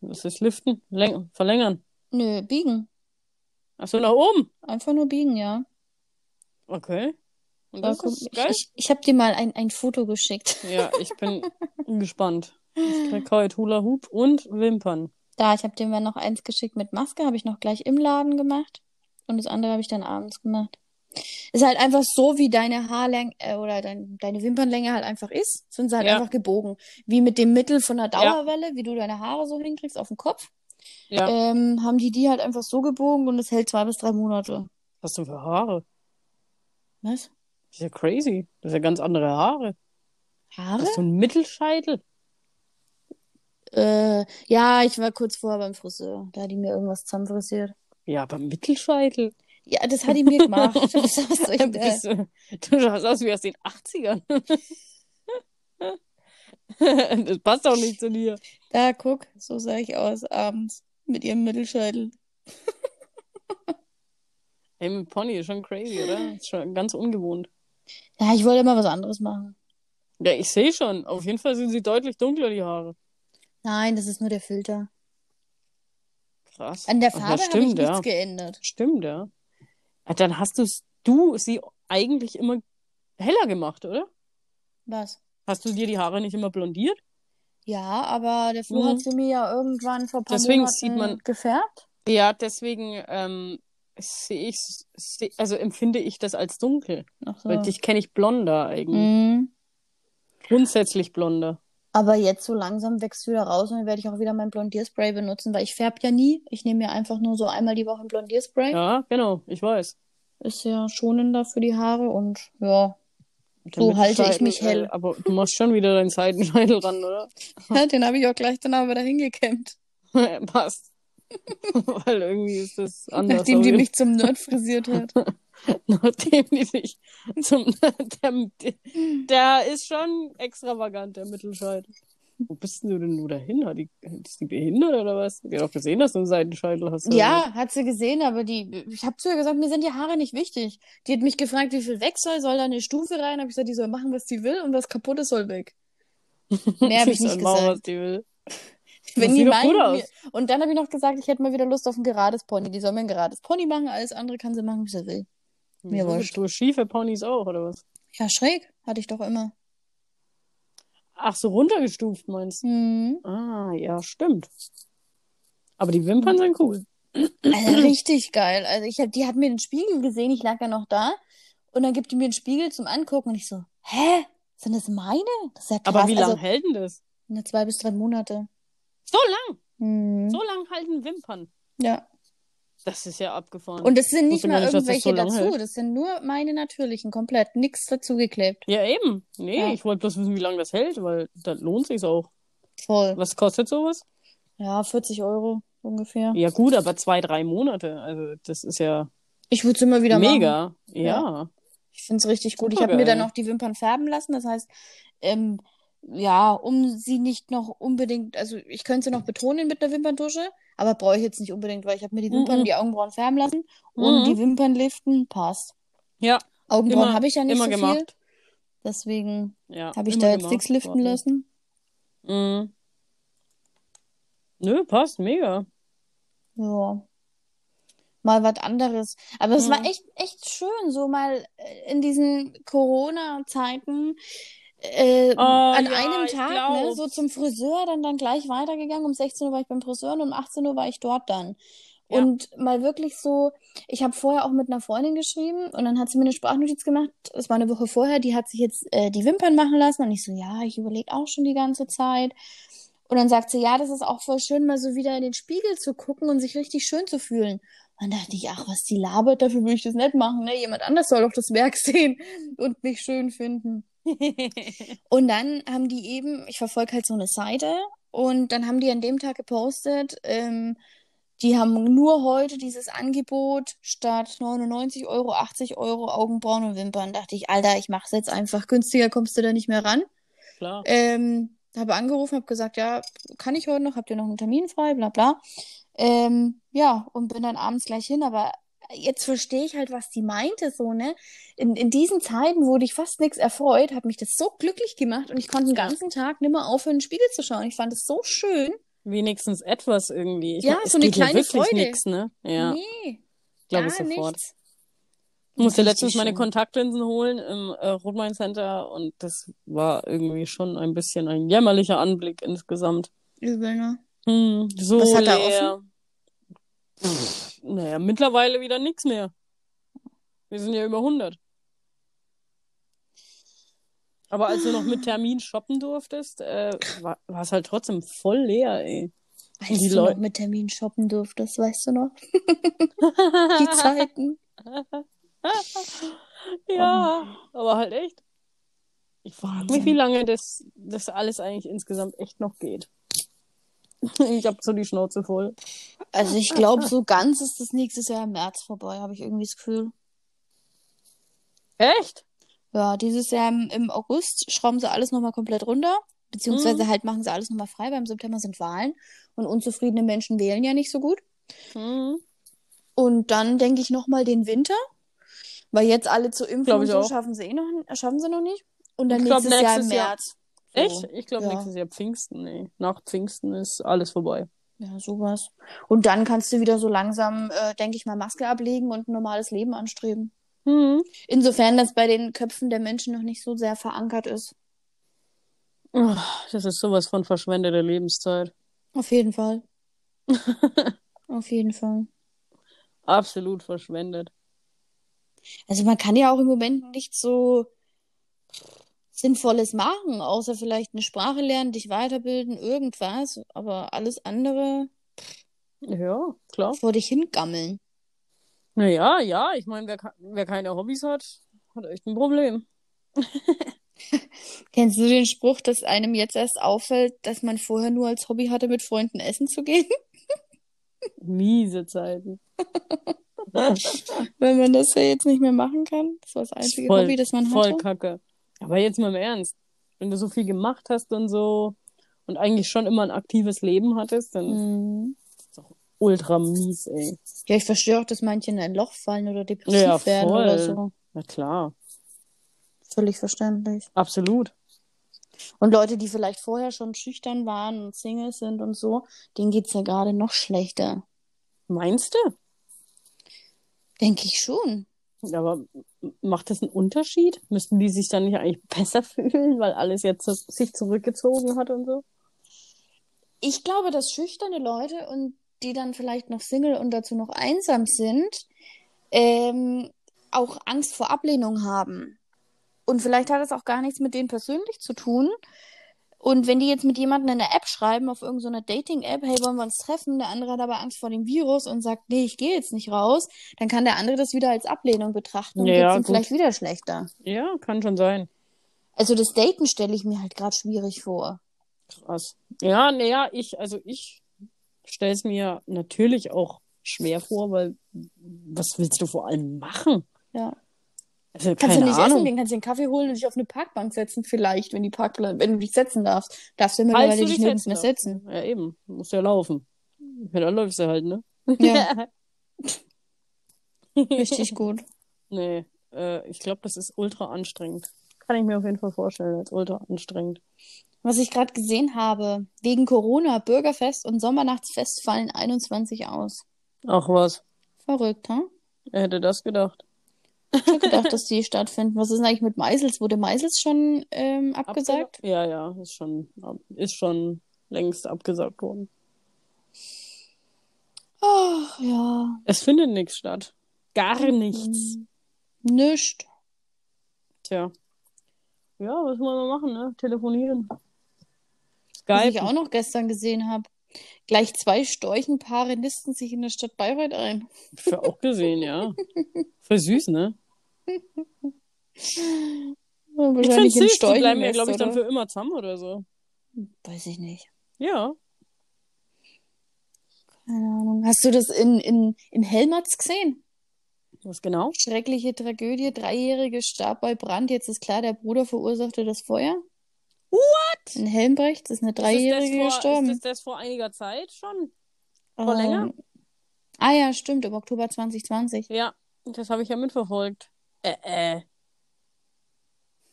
Speaker 2: Das ist Liften? Läng verlängern?
Speaker 1: Nö, biegen.
Speaker 2: Achso, nach oben?
Speaker 1: Einfach nur biegen, ja.
Speaker 2: Okay. Und
Speaker 1: Ja,
Speaker 2: das
Speaker 1: guck,
Speaker 2: ist
Speaker 1: ich,
Speaker 2: geil?
Speaker 1: ich, ich habe dir mal ein, ein Foto geschickt.
Speaker 2: Ja, ich bin gespannt. Ich krieg heute Hula Hoop und Wimpern.
Speaker 1: Da, ich habe dir mal noch eins geschickt mit Maske, habe ich noch gleich im Laden gemacht. Und das andere habe ich dann abends gemacht. Ist halt einfach so, wie deine Haarlänge äh, oder dein, deine Wimpernlänge halt einfach ist, sind sie halt
Speaker 2: Ja.
Speaker 1: einfach gebogen. Wie mit dem Mittel von der
Speaker 2: Ja.
Speaker 1: Dauerwelle, wie du deine Haare so hinkriegst auf dem Kopf,
Speaker 2: Ja.
Speaker 1: ähm, haben die die halt einfach so gebogen und es hält zwei bis drei Monate.
Speaker 2: Was denn für Haare?
Speaker 1: Was?
Speaker 2: Das ist ja crazy. Das sind ja ganz andere Haare.
Speaker 1: Haare?
Speaker 2: Hast du einen Mittelscheitel?
Speaker 1: Äh, ja, ich war kurz vorher beim Friseur. Da hat die mir irgendwas zusammenfrisiert.
Speaker 2: Ja, aber Mittelscheitel?
Speaker 1: Ja, das hat die mir gemacht. Was soll ich denn?
Speaker 2: Du schaust aus wie aus den 80ern. das passt auch nicht zu dir.
Speaker 1: Da, guck, so sah ich aus abends mit ihrem Mittelscheitel.
Speaker 2: Ey, mit Pony ist schon crazy, oder? Ist schon ganz ungewohnt.
Speaker 1: Ja, ich wollte mal was anderes machen.
Speaker 2: Ja, ich sehe schon. Auf jeden Fall sind sie deutlich dunkler, die Haare.
Speaker 1: Nein, das ist nur der Filter.
Speaker 2: Krass.
Speaker 1: An der Farbe habe ich
Speaker 2: stimmt,
Speaker 1: nichts
Speaker 2: ja.
Speaker 1: geändert.
Speaker 2: Stimmt, ja. ja dann hast du's, du sie eigentlich immer heller gemacht, oder?
Speaker 1: Was?
Speaker 2: Hast du dir die Haare nicht immer blondiert?
Speaker 1: Ja, aber der Flo
Speaker 2: Mhm.
Speaker 1: hat sie mir ja irgendwann vor ein paar
Speaker 2: Deswegen
Speaker 1: Monaten
Speaker 2: sieht man-
Speaker 1: gefärbt.
Speaker 2: Ja, deswegen ähm, sehe ich, seh, also empfinde ich das als dunkel.
Speaker 1: Ach so.
Speaker 2: Weil dich kenne ich blonder eigentlich.
Speaker 1: Mhm.
Speaker 2: Grundsätzlich blonder.
Speaker 1: Aber jetzt so langsam wächst wieder raus und dann werde ich auch wieder mein Blondierspray benutzen, weil ich färbe ja nie. Ich nehme mir einfach nur so einmal die Woche ein Blondierspray.
Speaker 2: Ja, genau, ich weiß.
Speaker 1: Ist ja schonender für die Haare und ja, So halte ich mich hell.
Speaker 2: Äh, aber du machst schon wieder deinen Seitenscheitel ran, oder?
Speaker 1: den habe ich auch gleich danach wieder hingekämmt.
Speaker 2: Passt. Weil irgendwie ist das anders.
Speaker 1: Nachdem die mich zum Nerd frisiert hat.
Speaker 2: Nachdem die sich zum. Der, der ist schon extravagant, der Mittelscheitel. Wo bist denn du denn nur dahin? Hat die, ist die behindert oder was? Die hat doch gesehen, dass du einen Seitenscheitel hast.
Speaker 1: Ja, hat sie gesehen, aber die, ich habe zu ihr gesagt, mir sind die Haare nicht wichtig. Die hat mich gefragt, wie viel weg soll, soll da eine Stufe rein? Hab ich gesagt, die soll machen, was die will und was kaputt ist, soll weg. Mehr habe ich nicht
Speaker 2: soll machen,
Speaker 1: gesagt.
Speaker 2: was die will.
Speaker 1: Wenn die meinen, und dann habe ich noch gesagt, ich hätte mal wieder Lust auf ein gerades Pony. Die soll mir ein gerades Pony machen, alles andere kann sie machen, wie sie will. Mir wurscht.
Speaker 2: Du schiefe Ponys auch, oder was?
Speaker 1: Ja, schräg, hatte ich doch immer.
Speaker 2: Ach, so runtergestuft meinst du?
Speaker 1: Hm.
Speaker 2: Ah, ja, stimmt. Aber die Wimpern sind cool.
Speaker 1: Also richtig geil. Also ich hab, die hat mir den Spiegel gesehen, ich lag ja noch da. Und dann gibt die mir einen Spiegel zum Angucken und ich so, hä? Sind das meine? Das ist ja krass.
Speaker 2: Aber wie lange
Speaker 1: Also,
Speaker 2: hält denn das?
Speaker 1: ne, zwei bis drei Monate.
Speaker 2: So lang!
Speaker 1: Hm.
Speaker 2: So lang halten Wimpern.
Speaker 1: Ja.
Speaker 2: Das ist ja abgefahren.
Speaker 1: Und es sind nicht mal
Speaker 2: nicht, dass das
Speaker 1: irgendwelche
Speaker 2: so
Speaker 1: dazu.
Speaker 2: hält.
Speaker 1: Das sind nur meine natürlichen, komplett. Nix dazugeklebt.
Speaker 2: ja, eben. Nee,
Speaker 1: Ja.
Speaker 2: ich wollte bloß wissen, wie lange das hält, weil das lohnt sich auch.
Speaker 1: Voll.
Speaker 2: Was kostet sowas?
Speaker 1: Ja, 40 Euro ungefähr.
Speaker 2: Ja, gut, aber zwei, drei Monate. Also, das ist ja
Speaker 1: Ich würde es immer wieder machen.
Speaker 2: mega. Ja.
Speaker 1: Ich finde es richtig gut. Ich
Speaker 2: Super
Speaker 1: habe mir dann noch die Wimpern färben lassen. Das heißt, ähm, ja, um sie nicht noch unbedingt, also ich könnte sie noch betonen mit einer Wimperntusche, aber brauche ich jetzt nicht unbedingt, weil ich habe mir die Wimpern
Speaker 2: Mhm.
Speaker 1: und die Augenbrauen färben lassen und
Speaker 2: Mhm.
Speaker 1: die Wimpern liften, passt.
Speaker 2: Ja,
Speaker 1: Augenbrauen habe ich ja nicht
Speaker 2: immer
Speaker 1: so viel,
Speaker 2: gemacht.
Speaker 1: deswegen
Speaker 2: Ja.
Speaker 1: habe ich da jetzt nichts liften lassen.
Speaker 2: Mhm. Nö, passt, mega.
Speaker 1: Ja. Mal was anderes. Aber es war
Speaker 2: Mhm.
Speaker 1: echt, echt schön, so mal äh, in diesen Corona-Zeiten äh,
Speaker 2: Oh,
Speaker 1: an
Speaker 2: ja,
Speaker 1: einem Tag, ne, so zum Friseur, dann, dann gleich weitergegangen. Um 16 Uhr war ich beim Friseur und um 18 Uhr war ich dort dann.
Speaker 2: Ja.
Speaker 1: Und mal wirklich so, ich habe vorher auch mit einer Freundin geschrieben und dann hat sie mir eine Sprachnotiz gemacht. Das war eine Woche vorher, die hat sich jetzt äh, die Wimpern machen lassen und ich so, ja, ich überlege auch schon die ganze Zeit. Und dann sagt sie, ja, das ist auch voll schön, mal so wieder in den Spiegel zu gucken und sich richtig schön zu fühlen. Und dann dachte ich, ach, was die labert, dafür will ich das nicht machen, ne? Jemand anders soll doch das Werk sehen und mich schön finden. Und dann haben die eben, ich verfolge halt so eine Seite und dann haben die an dem Tag gepostet, ähm, die haben nur heute dieses Angebot statt 99 Euro, 80 Euro Augenbrauen und Wimpern. Dachte ich, Alter, ich mach's jetzt einfach. Günstiger kommst du da nicht mehr ran.
Speaker 2: Klar.
Speaker 1: Ähm, habe angerufen, habe gesagt, ja, kann ich heute noch? Habt ihr noch einen Termin frei? Bla bla. Ähm, ja, und bin dann abends gleich hin, aber jetzt verstehe ich halt, was die meinte, so, ne? In, in diesen Zeiten, wo dich fast nichts erfreut, hat mich das so glücklich gemacht und ich konnte den ganzen Tag nicht mehr aufhören, in den Spiegel zu schauen. Ich fand es so schön.
Speaker 2: Wenigstens etwas irgendwie. Ich
Speaker 1: Ja,
Speaker 2: mein,
Speaker 1: so eine kleine
Speaker 2: wirklich
Speaker 1: Freude.
Speaker 2: nix, ne? Ja,
Speaker 1: Nee,
Speaker 2: glaube ich sofort.
Speaker 1: nichts.
Speaker 2: Ich musste letztens meine. Kontaktlinsen holen im äh, Rotwein Center und das war irgendwie schon ein bisschen ein jämmerlicher Anblick insgesamt.
Speaker 1: Übel, ne?
Speaker 2: Hm, so
Speaker 1: Was hat er
Speaker 2: leer. Pff, naja, mittlerweile wieder nichts mehr. Wir sind ja über 100. Aber als du noch mit Termin shoppen durftest, äh, war es halt trotzdem voll leer, ey.
Speaker 1: Als
Speaker 2: die
Speaker 1: du
Speaker 2: Leu-
Speaker 1: noch mit Termin shoppen durftest, weißt du noch? Die Zeiten.
Speaker 2: Ja, aber halt echt. Ich frage mich, wie lange das, das alles eigentlich insgesamt echt noch geht. Ich habe so die Schnauze voll.
Speaker 1: Also ich glaube, so ganz ist das nächstes Jahr im März vorbei, habe ich irgendwie das Gefühl.
Speaker 2: Echt?
Speaker 1: Ja, dieses Jahr im, im August schrauben sie alles nochmal komplett runter. Beziehungsweise
Speaker 2: Mhm.
Speaker 1: halt machen sie alles nochmal frei, weil im September sind Wahlen und unzufriedene Menschen wählen ja nicht so gut.
Speaker 2: Hm.
Speaker 1: Und dann denke ich nochmal den Winter, weil jetzt alle zu impfen so schaffen sie eh noch, schaffen sie noch nicht. Und dann
Speaker 2: Ich glaub,
Speaker 1: nächstes Jahr im
Speaker 2: nächstes Jahr.
Speaker 1: März. So.
Speaker 2: Echt? Ich glaube,
Speaker 1: Ja.
Speaker 2: nächstes Jahr Pfingsten, ey. Nach Pfingsten ist alles vorbei.
Speaker 1: Ja, sowas. Und dann kannst du wieder so langsam, äh, denke ich mal, Maske ablegen und ein normales Leben anstreben.
Speaker 2: Hm.
Speaker 1: Insofern das bei den Köpfen der Menschen noch nicht so sehr verankert ist.
Speaker 2: Das ist sowas von verschwendeter Lebenszeit.
Speaker 1: Auf jeden Fall. Auf jeden Fall.
Speaker 2: Absolut verschwendet.
Speaker 1: Also man kann ja auch im Moment nicht so Sinnvolles machen, außer vielleicht eine Sprache lernen, dich weiterbilden, irgendwas. Aber alles andere
Speaker 2: Ja, klar.
Speaker 1: vor dich hingammeln.
Speaker 2: Naja, ja, ich meine, wer, wer keine Hobbys hat, hat echt ein Problem.
Speaker 1: Kennst du den Spruch, dass einem jetzt erst auffällt, dass man vorher nur als Hobby hatte, mit Freunden essen zu gehen?
Speaker 2: Miese Zeiten.
Speaker 1: Wenn man das ja jetzt nicht mehr machen kann. Das war das einzige
Speaker 2: Voll-
Speaker 1: Hobby, das man
Speaker 2: Voll
Speaker 1: hatte.
Speaker 2: kacke. Aber jetzt mal im Ernst. Wenn du so viel gemacht hast und so und eigentlich schon immer ein aktives Leben hattest, dann
Speaker 1: Mhm.
Speaker 2: ist auch ultra mies, ey.
Speaker 1: Ja, ich verstehe auch, dass manche in ein Loch fallen oder depressiv
Speaker 2: Ja,
Speaker 1: werden oder so.
Speaker 2: Na klar,
Speaker 1: Völlig verständlich.
Speaker 2: absolut.
Speaker 1: Und Leute, die vielleicht vorher schon schüchtern waren und Single sind und so, denen geht's ja gerade noch schlechter.
Speaker 2: Meinst du?
Speaker 1: Denke ich schon.
Speaker 2: Aber macht das einen Unterschied? Müssten die sich dann nicht eigentlich besser fühlen, weil alles jetzt sich zurückgezogen hat und so?
Speaker 1: Ich glaube, dass schüchterne Leute und die dann vielleicht noch Single und dazu noch einsam sind, ähm, auch Angst vor Ablehnung haben. Und vielleicht hat es auch gar nichts mit denen persönlich zu tun. Und wenn die jetzt mit jemandem in einer App schreiben, auf irgendeiner Dating-App, hey, wollen wir uns treffen? Der andere hat aber Angst vor dem Virus und sagt, nee, ich gehe jetzt nicht raus, dann kann der andere das wieder als Ablehnung betrachten und
Speaker 2: Ja,
Speaker 1: geht's ihm vielleicht wieder schlechter.
Speaker 2: Ja, kann schon sein.
Speaker 1: Also das Daten stelle ich mir halt gerade schwierig vor.
Speaker 2: Krass. Ja, naja, ich, also ich stelle es mir natürlich auch schwer vor, weil was willst du vor allem machen?
Speaker 1: Ja.
Speaker 2: Also,
Speaker 1: Kannst
Speaker 2: keine
Speaker 1: du nicht
Speaker 2: Ahnung.
Speaker 1: essen gehen, kannst dir einen Kaffee holen und dich auf eine Parkbank setzen, vielleicht, wenn die Parkplan wenn du dich setzen darfst. Darfst du
Speaker 2: Falls
Speaker 1: mittlerweile
Speaker 2: du
Speaker 1: dich nirgends mehr setzen.
Speaker 2: Ja, eben. Du musst ja laufen. Ja, dann läufst du halt, ne?
Speaker 1: Ja. Richtig gut.
Speaker 2: Nee, äh, ich glaube, das ist ultra anstrengend. Kann ich mir auf jeden Fall vorstellen, als ultra anstrengend.
Speaker 1: Was ich gerade gesehen habe, wegen Corona, Bürgerfest und Sommernachtsfest fallen 21 aus.
Speaker 2: Ach was,
Speaker 1: Verrückt, hm?
Speaker 2: wer hätte das gedacht?
Speaker 1: Ich hätte gedacht, dass die stattfinden. Was ist denn eigentlich mit Meisels? Wurde Meisels schon ähm, abgesagt?
Speaker 2: Ja, ja, ist schon, ist schon längst abgesagt worden.
Speaker 1: Ach, ja.
Speaker 2: Es findet nichts statt. Gar nichts.
Speaker 1: Hm. Nischt.
Speaker 2: Tja. Ja, was wollen wir machen, ne? Telefonieren.
Speaker 1: Was
Speaker 2: Skype.
Speaker 1: ich auch noch gestern gesehen habe. Gleich zwei Storchenpaare nisten sich in der Stadt Bayreuth ein.
Speaker 2: Hab ich auch gesehen, ja. Voll süß, ne? Ich
Speaker 1: im
Speaker 2: süß, die bleiben ja, glaube ich, dann für immer zusammen oder so.
Speaker 1: Weiß ich nicht.
Speaker 2: Ja.
Speaker 1: Keine Ahnung. Hast du das in, in, in Helmerts gesehen?
Speaker 2: Was genau?
Speaker 1: Schreckliche Tragödie. Dreijährige starb bei Brand. Jetzt ist klar, der Bruder verursachte das Feuer.
Speaker 2: What?
Speaker 1: In Helmbrecht ist eine Dreijährige
Speaker 2: ist das vor,
Speaker 1: gestorben.
Speaker 2: Ist das, vor einiger Zeit schon? vor länger?
Speaker 1: Ähm, Ah ja, stimmt, im Oktober 2020.
Speaker 2: Ja, das habe ich ja mitverfolgt. Äh, äh.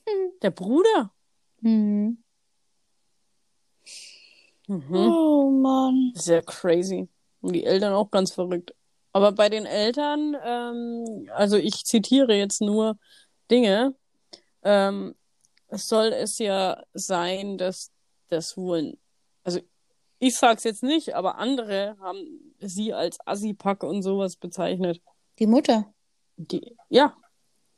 Speaker 1: Hm.
Speaker 2: Der Bruder?
Speaker 1: Mhm.
Speaker 2: Mhm.
Speaker 1: Oh Mann.
Speaker 2: Sehr crazy. Und die Eltern auch ganz verrückt. Aber bei den Eltern, ähm, also ich zitiere jetzt nur Dinge, ähm, es soll es ja sein, dass das wohl, also ich sag's jetzt nicht, aber andere haben sie als Assipack und sowas bezeichnet.
Speaker 1: Die Mutter.
Speaker 2: Die, ja,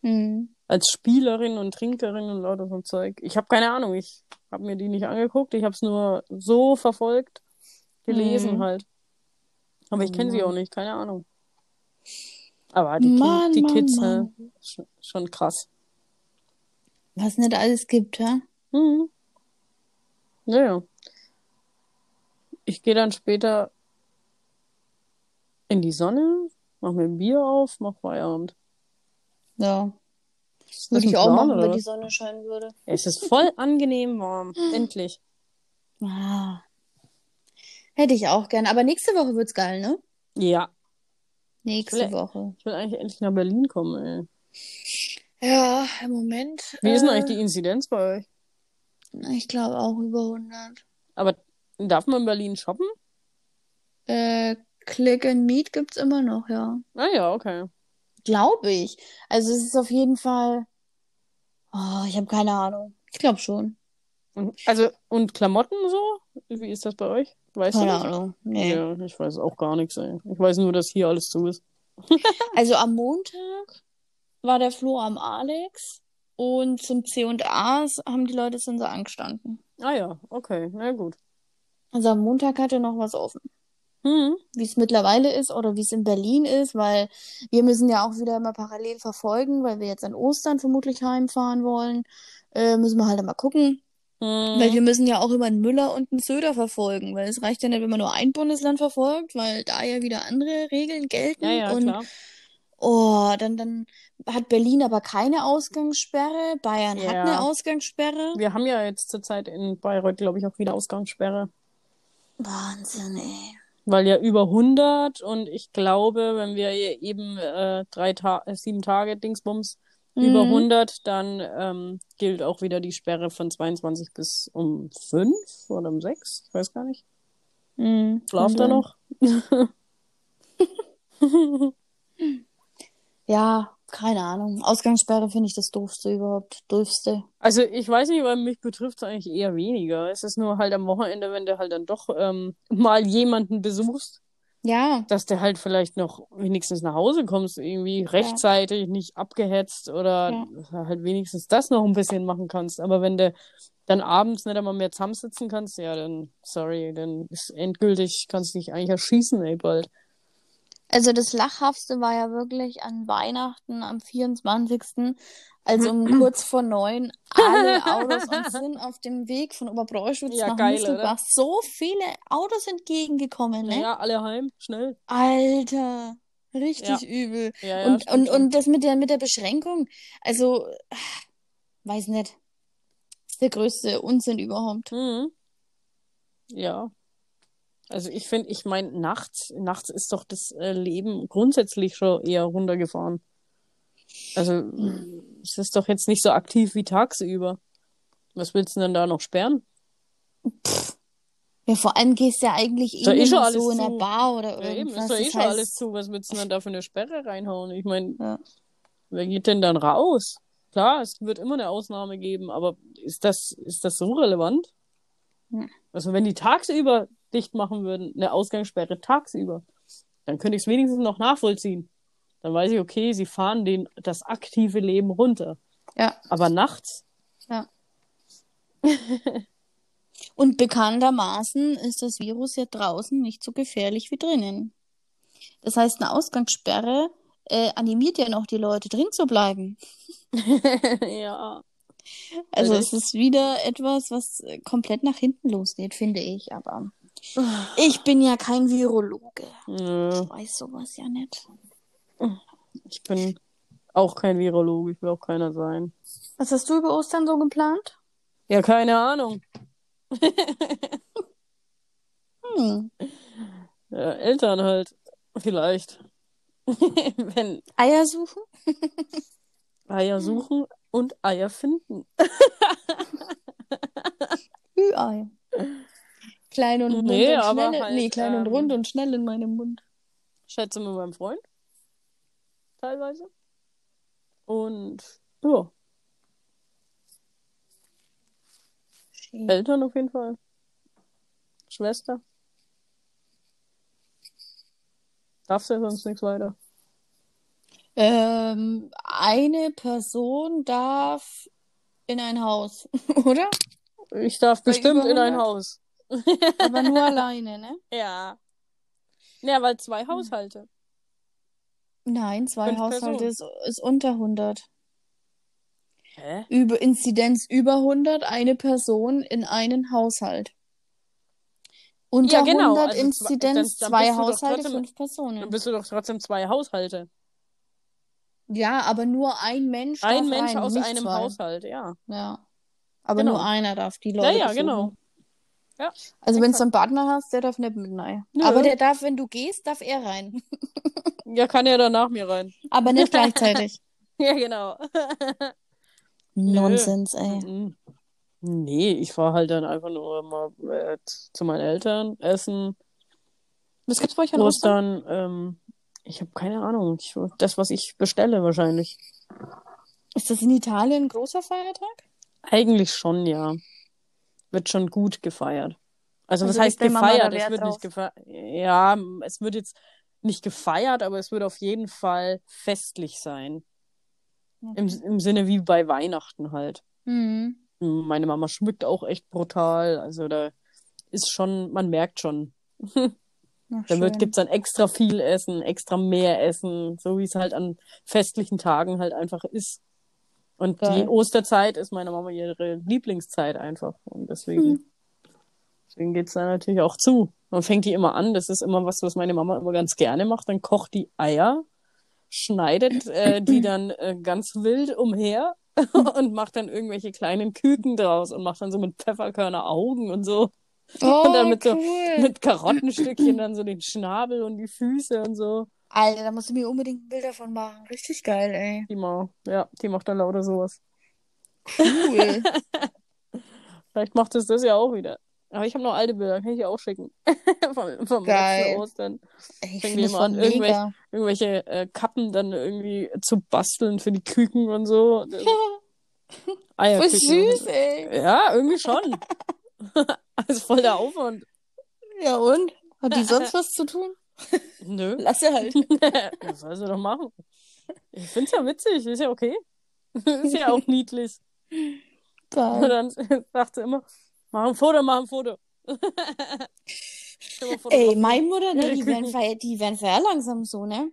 Speaker 1: Mhm.
Speaker 2: als Spielerin und Trinkerin und lauter so ein Zeug. Ich habe keine Ahnung, ich habe mir die nicht angeguckt, ich habe es nur so verfolgt, gelesen
Speaker 1: Mhm.
Speaker 2: halt. Aber ich kenne sie auch nicht, keine Ahnung. Aber die,
Speaker 1: Mann,
Speaker 2: die
Speaker 1: Mann,
Speaker 2: Kids,
Speaker 1: Mann.
Speaker 2: äh, schon, schon krass.
Speaker 1: Was nicht alles gibt, hä?
Speaker 2: Mhm. Naja. Ich gehe dann später in die Sonne, mach mir ein Bier auf, mach Feierabend.
Speaker 1: Ja.
Speaker 2: Das
Speaker 1: Würde ich auch
Speaker 2: Plan,
Speaker 1: machen, wenn die? Sonne scheinen würde.
Speaker 2: Es ist voll angenehm warm. Endlich.
Speaker 1: Ah. Hätte ich auch gern. Aber nächste Woche wird's geil, ne?
Speaker 2: Ja.
Speaker 1: Nächste
Speaker 2: will-
Speaker 1: Woche.
Speaker 2: Ich will eigentlich endlich nach Berlin kommen, ey.
Speaker 1: Ja, im Moment.
Speaker 2: Wie ist denn
Speaker 1: äh,
Speaker 2: eigentlich die Inzidenz bei euch?
Speaker 1: Ich glaube auch über 100.
Speaker 2: Aber darf man in Berlin shoppen?
Speaker 1: Äh, Click and Meet gibt's immer noch, ja.
Speaker 2: Ah ja, okay.
Speaker 1: Glaube ich. Also es ist auf jeden Fall. Oh, ich habe keine Ahnung. Ich glaube schon.
Speaker 2: Und, also, und Klamotten so? Wie ist das bei euch? Weißt du
Speaker 1: Keine? Ahnung. Nee.
Speaker 2: Ja, ich weiß auch gar nichts, ey. Ich weiß nur, dass hier alles zu ist.
Speaker 1: Also am Montag war der Flo am Alex und zum C&A haben die Leute sind so angestanden.
Speaker 2: Ah ja, okay, na gut.
Speaker 1: Also am Montag hatte noch was offen.
Speaker 2: Hm.
Speaker 1: Wie es mittlerweile ist oder wie es in Berlin ist, weil wir müssen ja auch wieder immer parallel verfolgen, weil wir jetzt an Ostern vermutlich heimfahren wollen. Äh, müssen wir halt mal gucken.
Speaker 2: Hm.
Speaker 1: Weil wir müssen ja auch immer einen Müller und einen Söder verfolgen, weil es reicht ja nicht, wenn man nur ein Bundesland verfolgt, weil da ja wieder andere Regeln gelten.
Speaker 2: Ja, ja,
Speaker 1: und
Speaker 2: klar.
Speaker 1: Oh, dann, dann hat Berlin aber keine Ausgangssperre. Bayern hat eine
Speaker 2: Ja.
Speaker 1: Ausgangssperre.
Speaker 2: Wir haben ja jetzt zurzeit in Bayreuth, glaube ich, auch wieder Ausgangssperre.
Speaker 1: Wahnsinn, ey.
Speaker 2: Weil ja über 100 und ich glaube, wenn wir hier eben äh, drei Ta äh, sieben Tage Dingsbums über
Speaker 1: Mhm.
Speaker 2: 100, dann ähm, gilt auch wieder die Sperre von 22 bis um 5 oder um 6, ich weiß gar nicht.
Speaker 1: Mhm.
Speaker 2: Schlaft er
Speaker 1: Kann
Speaker 2: noch?
Speaker 1: Ja, keine Ahnung. Ausgangssperre finde ich das doofste überhaupt. Doofste.
Speaker 2: Also ich weiß nicht, weil mich betrifft es eigentlich eher weniger. Es ist nur halt am Wochenende, wenn du halt dann doch ähm, mal jemanden besuchst,
Speaker 1: Ja,
Speaker 2: dass du halt vielleicht noch wenigstens nach Hause kommst, irgendwie rechtzeitig, nicht abgehetzt oder
Speaker 1: Ja.
Speaker 2: halt wenigstens das noch ein bisschen machen kannst. Aber wenn du dann abends nicht einmal mehr zusammensitzen kannst, ja, dann, sorry, dann ist endgültig, kannst du dich eigentlich erschießen, ey, bald.
Speaker 1: Also das Lachhaftste war ja wirklich an Weihnachten am 24. als um kurz vor neun alle Autos uns sind auf dem Weg von Oberbräuschwitz
Speaker 2: Ja,
Speaker 1: nach
Speaker 2: geil,
Speaker 1: so viele Autos entgegengekommen, ne?
Speaker 2: Ja, alle heim, schnell.
Speaker 1: Alter, richtig übel.
Speaker 2: Ja, ja,
Speaker 1: und,
Speaker 2: stimmt
Speaker 1: und, und das mit der, mit der Beschränkung, also, weiß nicht. Ist der größte Unsinn überhaupt.
Speaker 2: Mhm. Ja. Also ich finde, ich meine, nachts, nachts ist doch das äh, Leben grundsätzlich schon eher runtergefahren. Also es ist doch jetzt nicht so aktiv wie tagsüber. Was willst du denn da noch sperren?
Speaker 1: Ja, vor allem gehst du ja eigentlich eh
Speaker 2: eh schon
Speaker 1: so in der
Speaker 2: zu.
Speaker 1: Bar oder
Speaker 2: Ja, eben,
Speaker 1: irgendwas.
Speaker 2: ist doch eh schon
Speaker 1: heißt,
Speaker 2: alles zu. Was willst du denn da für eine Sperre reinhauen? Ich meine,
Speaker 1: Ja.
Speaker 2: wer geht denn dann raus? Klar, es wird immer eine Ausnahme geben, aber ist das, ist das so relevant?
Speaker 1: Hm.
Speaker 2: Also wenn die tagsüber dicht machen würden, eine Ausgangssperre tagsüber, dann könnte ich es wenigstens noch nachvollziehen. Dann weiß ich, okay, sie fahren den, das aktive Leben runter.
Speaker 1: Ja.
Speaker 2: Aber nachts,
Speaker 1: Und bekanntermaßen ist das Virus ja draußen nicht so gefährlich wie drinnen. Das heißt, eine Ausgangssperre äh, animiert ja noch die Leute drin zu bleiben.
Speaker 2: ja.
Speaker 1: Also
Speaker 2: Alter.
Speaker 1: es ist wieder etwas, was äh, komplett nach hinten losgeht, finde ich. Aber ich bin ja kein Virologe.
Speaker 2: Nö,
Speaker 1: Ich weiß sowas ja nicht.
Speaker 2: ich bin auch kein Virologe, ich will auch keiner sein.
Speaker 1: Was hast du über Ostern so geplant?
Speaker 2: Ja, keine Ahnung.
Speaker 1: Hm.
Speaker 2: Ja, Eltern halt, vielleicht. Wenn
Speaker 1: Eier suchen?
Speaker 2: Eier suchen und Eier finden.
Speaker 1: Ü-Ei. Klein und rund
Speaker 2: Nee,
Speaker 1: und schnell.
Speaker 2: halt,
Speaker 1: nee, klein und
Speaker 2: ähm,
Speaker 1: rund und schnell in meinem Mund.
Speaker 2: Schätze mit meinem Freund. Teilweise. Und ja,
Speaker 1: Schön.
Speaker 2: Eltern auf jeden Fall. Schwester. Darfst du ja sonst nichts weiter.
Speaker 1: Ähm, eine Person darf in ein Haus, oder?
Speaker 2: Ich darf
Speaker 1: Bei
Speaker 2: bestimmt in ein
Speaker 1: 100?
Speaker 2: Haus.
Speaker 1: Aber nur alleine, ne?
Speaker 2: Ja. Ja, weil zwei Haushalte.
Speaker 1: Nein, zwei
Speaker 2: Fünf
Speaker 1: Haushalte ist, ist unter 100.
Speaker 2: Hä?
Speaker 1: Über Inzidenz über 100, eine Person in einen Haushalt. Unter
Speaker 2: Ja, genau,
Speaker 1: 100
Speaker 2: also
Speaker 1: Inzidenz,
Speaker 2: dann- dann
Speaker 1: zwei Haushalte,
Speaker 2: trotzdem-
Speaker 1: fünf
Speaker 2: Dann
Speaker 1: Personen.
Speaker 2: bist du doch trotzdem zwei Haushalte.
Speaker 1: Ja, aber nur ein Mensch
Speaker 2: Ein Mensch
Speaker 1: rein,
Speaker 2: aus einem
Speaker 1: zwei.
Speaker 2: Haushalt, ja.
Speaker 1: Ja. Aber
Speaker 2: Genau.
Speaker 1: nur einer darf die
Speaker 2: Ja,
Speaker 1: Leute
Speaker 2: ja,
Speaker 1: besuchen.
Speaker 2: genau. Ja.
Speaker 1: Also wenn du einen Partner hast, der darf nicht mit rein.
Speaker 2: Nö.
Speaker 1: Aber der darf, wenn du gehst, darf er rein.
Speaker 2: Ja, kann ja dann nach mir rein.
Speaker 1: Aber nicht gleichzeitig.
Speaker 2: Ja, genau.
Speaker 1: Nonsens, ey.
Speaker 2: Nee, ich fahre halt dann einfach nur mal äh, zu meinen Eltern, essen,
Speaker 1: Was gibt's bei euch an? Ostern.
Speaker 2: Ähm, ich habe keine Ahnung. Ich, das, was ich bestelle, wahrscheinlich.
Speaker 1: Ist das in Italien ein großer Feiertag?
Speaker 2: Eigentlich schon, ja. Wird schon gut gefeiert. Also, was
Speaker 1: Also
Speaker 2: heißt
Speaker 1: Mama da
Speaker 2: gefeiert? Es wird
Speaker 1: drauf?
Speaker 2: nicht gefeiert. Ja, es wird jetzt nicht gefeiert, aber es wird auf jeden Fall festlich sein. Im, Im Sinne wie bei Weihnachten halt.
Speaker 1: Mhm.
Speaker 2: Meine Mama schmückt auch echt brutal. Also da ist schon, man merkt schon.
Speaker 1: Ach,
Speaker 2: Da wird, gibt's dann extra viel Essen, extra mehr Essen, so wie es halt an festlichen Tagen halt einfach ist. Und
Speaker 1: Geil.
Speaker 2: die Osterzeit ist meiner Mama ihre Lieblingszeit einfach. Und deswegen,
Speaker 1: Hm.
Speaker 2: deswegen geht's da natürlich auch zu. Man fängt die immer an. Das ist immer was, was meine Mama immer ganz gerne macht. Dann kocht die Eier schneidet äh, die dann äh, ganz wild umher und macht dann irgendwelche kleinen Küken draus und macht dann so mit Pfefferkörner Augen und so.
Speaker 1: Oh,
Speaker 2: und dann mit so
Speaker 1: cool.
Speaker 2: mit Karottenstückchen dann so den Schnabel und die Füße und so.
Speaker 1: Alter, da musst du mir unbedingt ein Bild davon machen. Richtig geil, ey.
Speaker 2: Die ma ja, die macht dann lauter sowas.
Speaker 1: Cool.
Speaker 2: Vielleicht macht es das ja auch wieder. Aber ich habe noch alte Bilder, kann ich dir auch schicken. vom vom
Speaker 1: Geil.
Speaker 2: letzten Ostern.
Speaker 1: Ich das
Speaker 2: immer an, irgendwelche-. Irgendwelche äh, Kappen dann irgendwie zu basteln für die Küken und so. Das-
Speaker 1: Voll süß, ey.
Speaker 2: Ja, irgendwie schon. also voll der Aufwand.
Speaker 1: Ja, und? Hat die sonst was zu tun?
Speaker 2: Nö.
Speaker 1: Lass sie halt.
Speaker 2: Das soll sie doch machen. Ich find's ja witzig, ist ja okay. ist ja auch niedlich. Und dann sagt sie immer, mach ein Foto, mach ein Foto.
Speaker 1: Ey, meine Mutter, ne, die werden, ver die werden sehr langsam so, ne?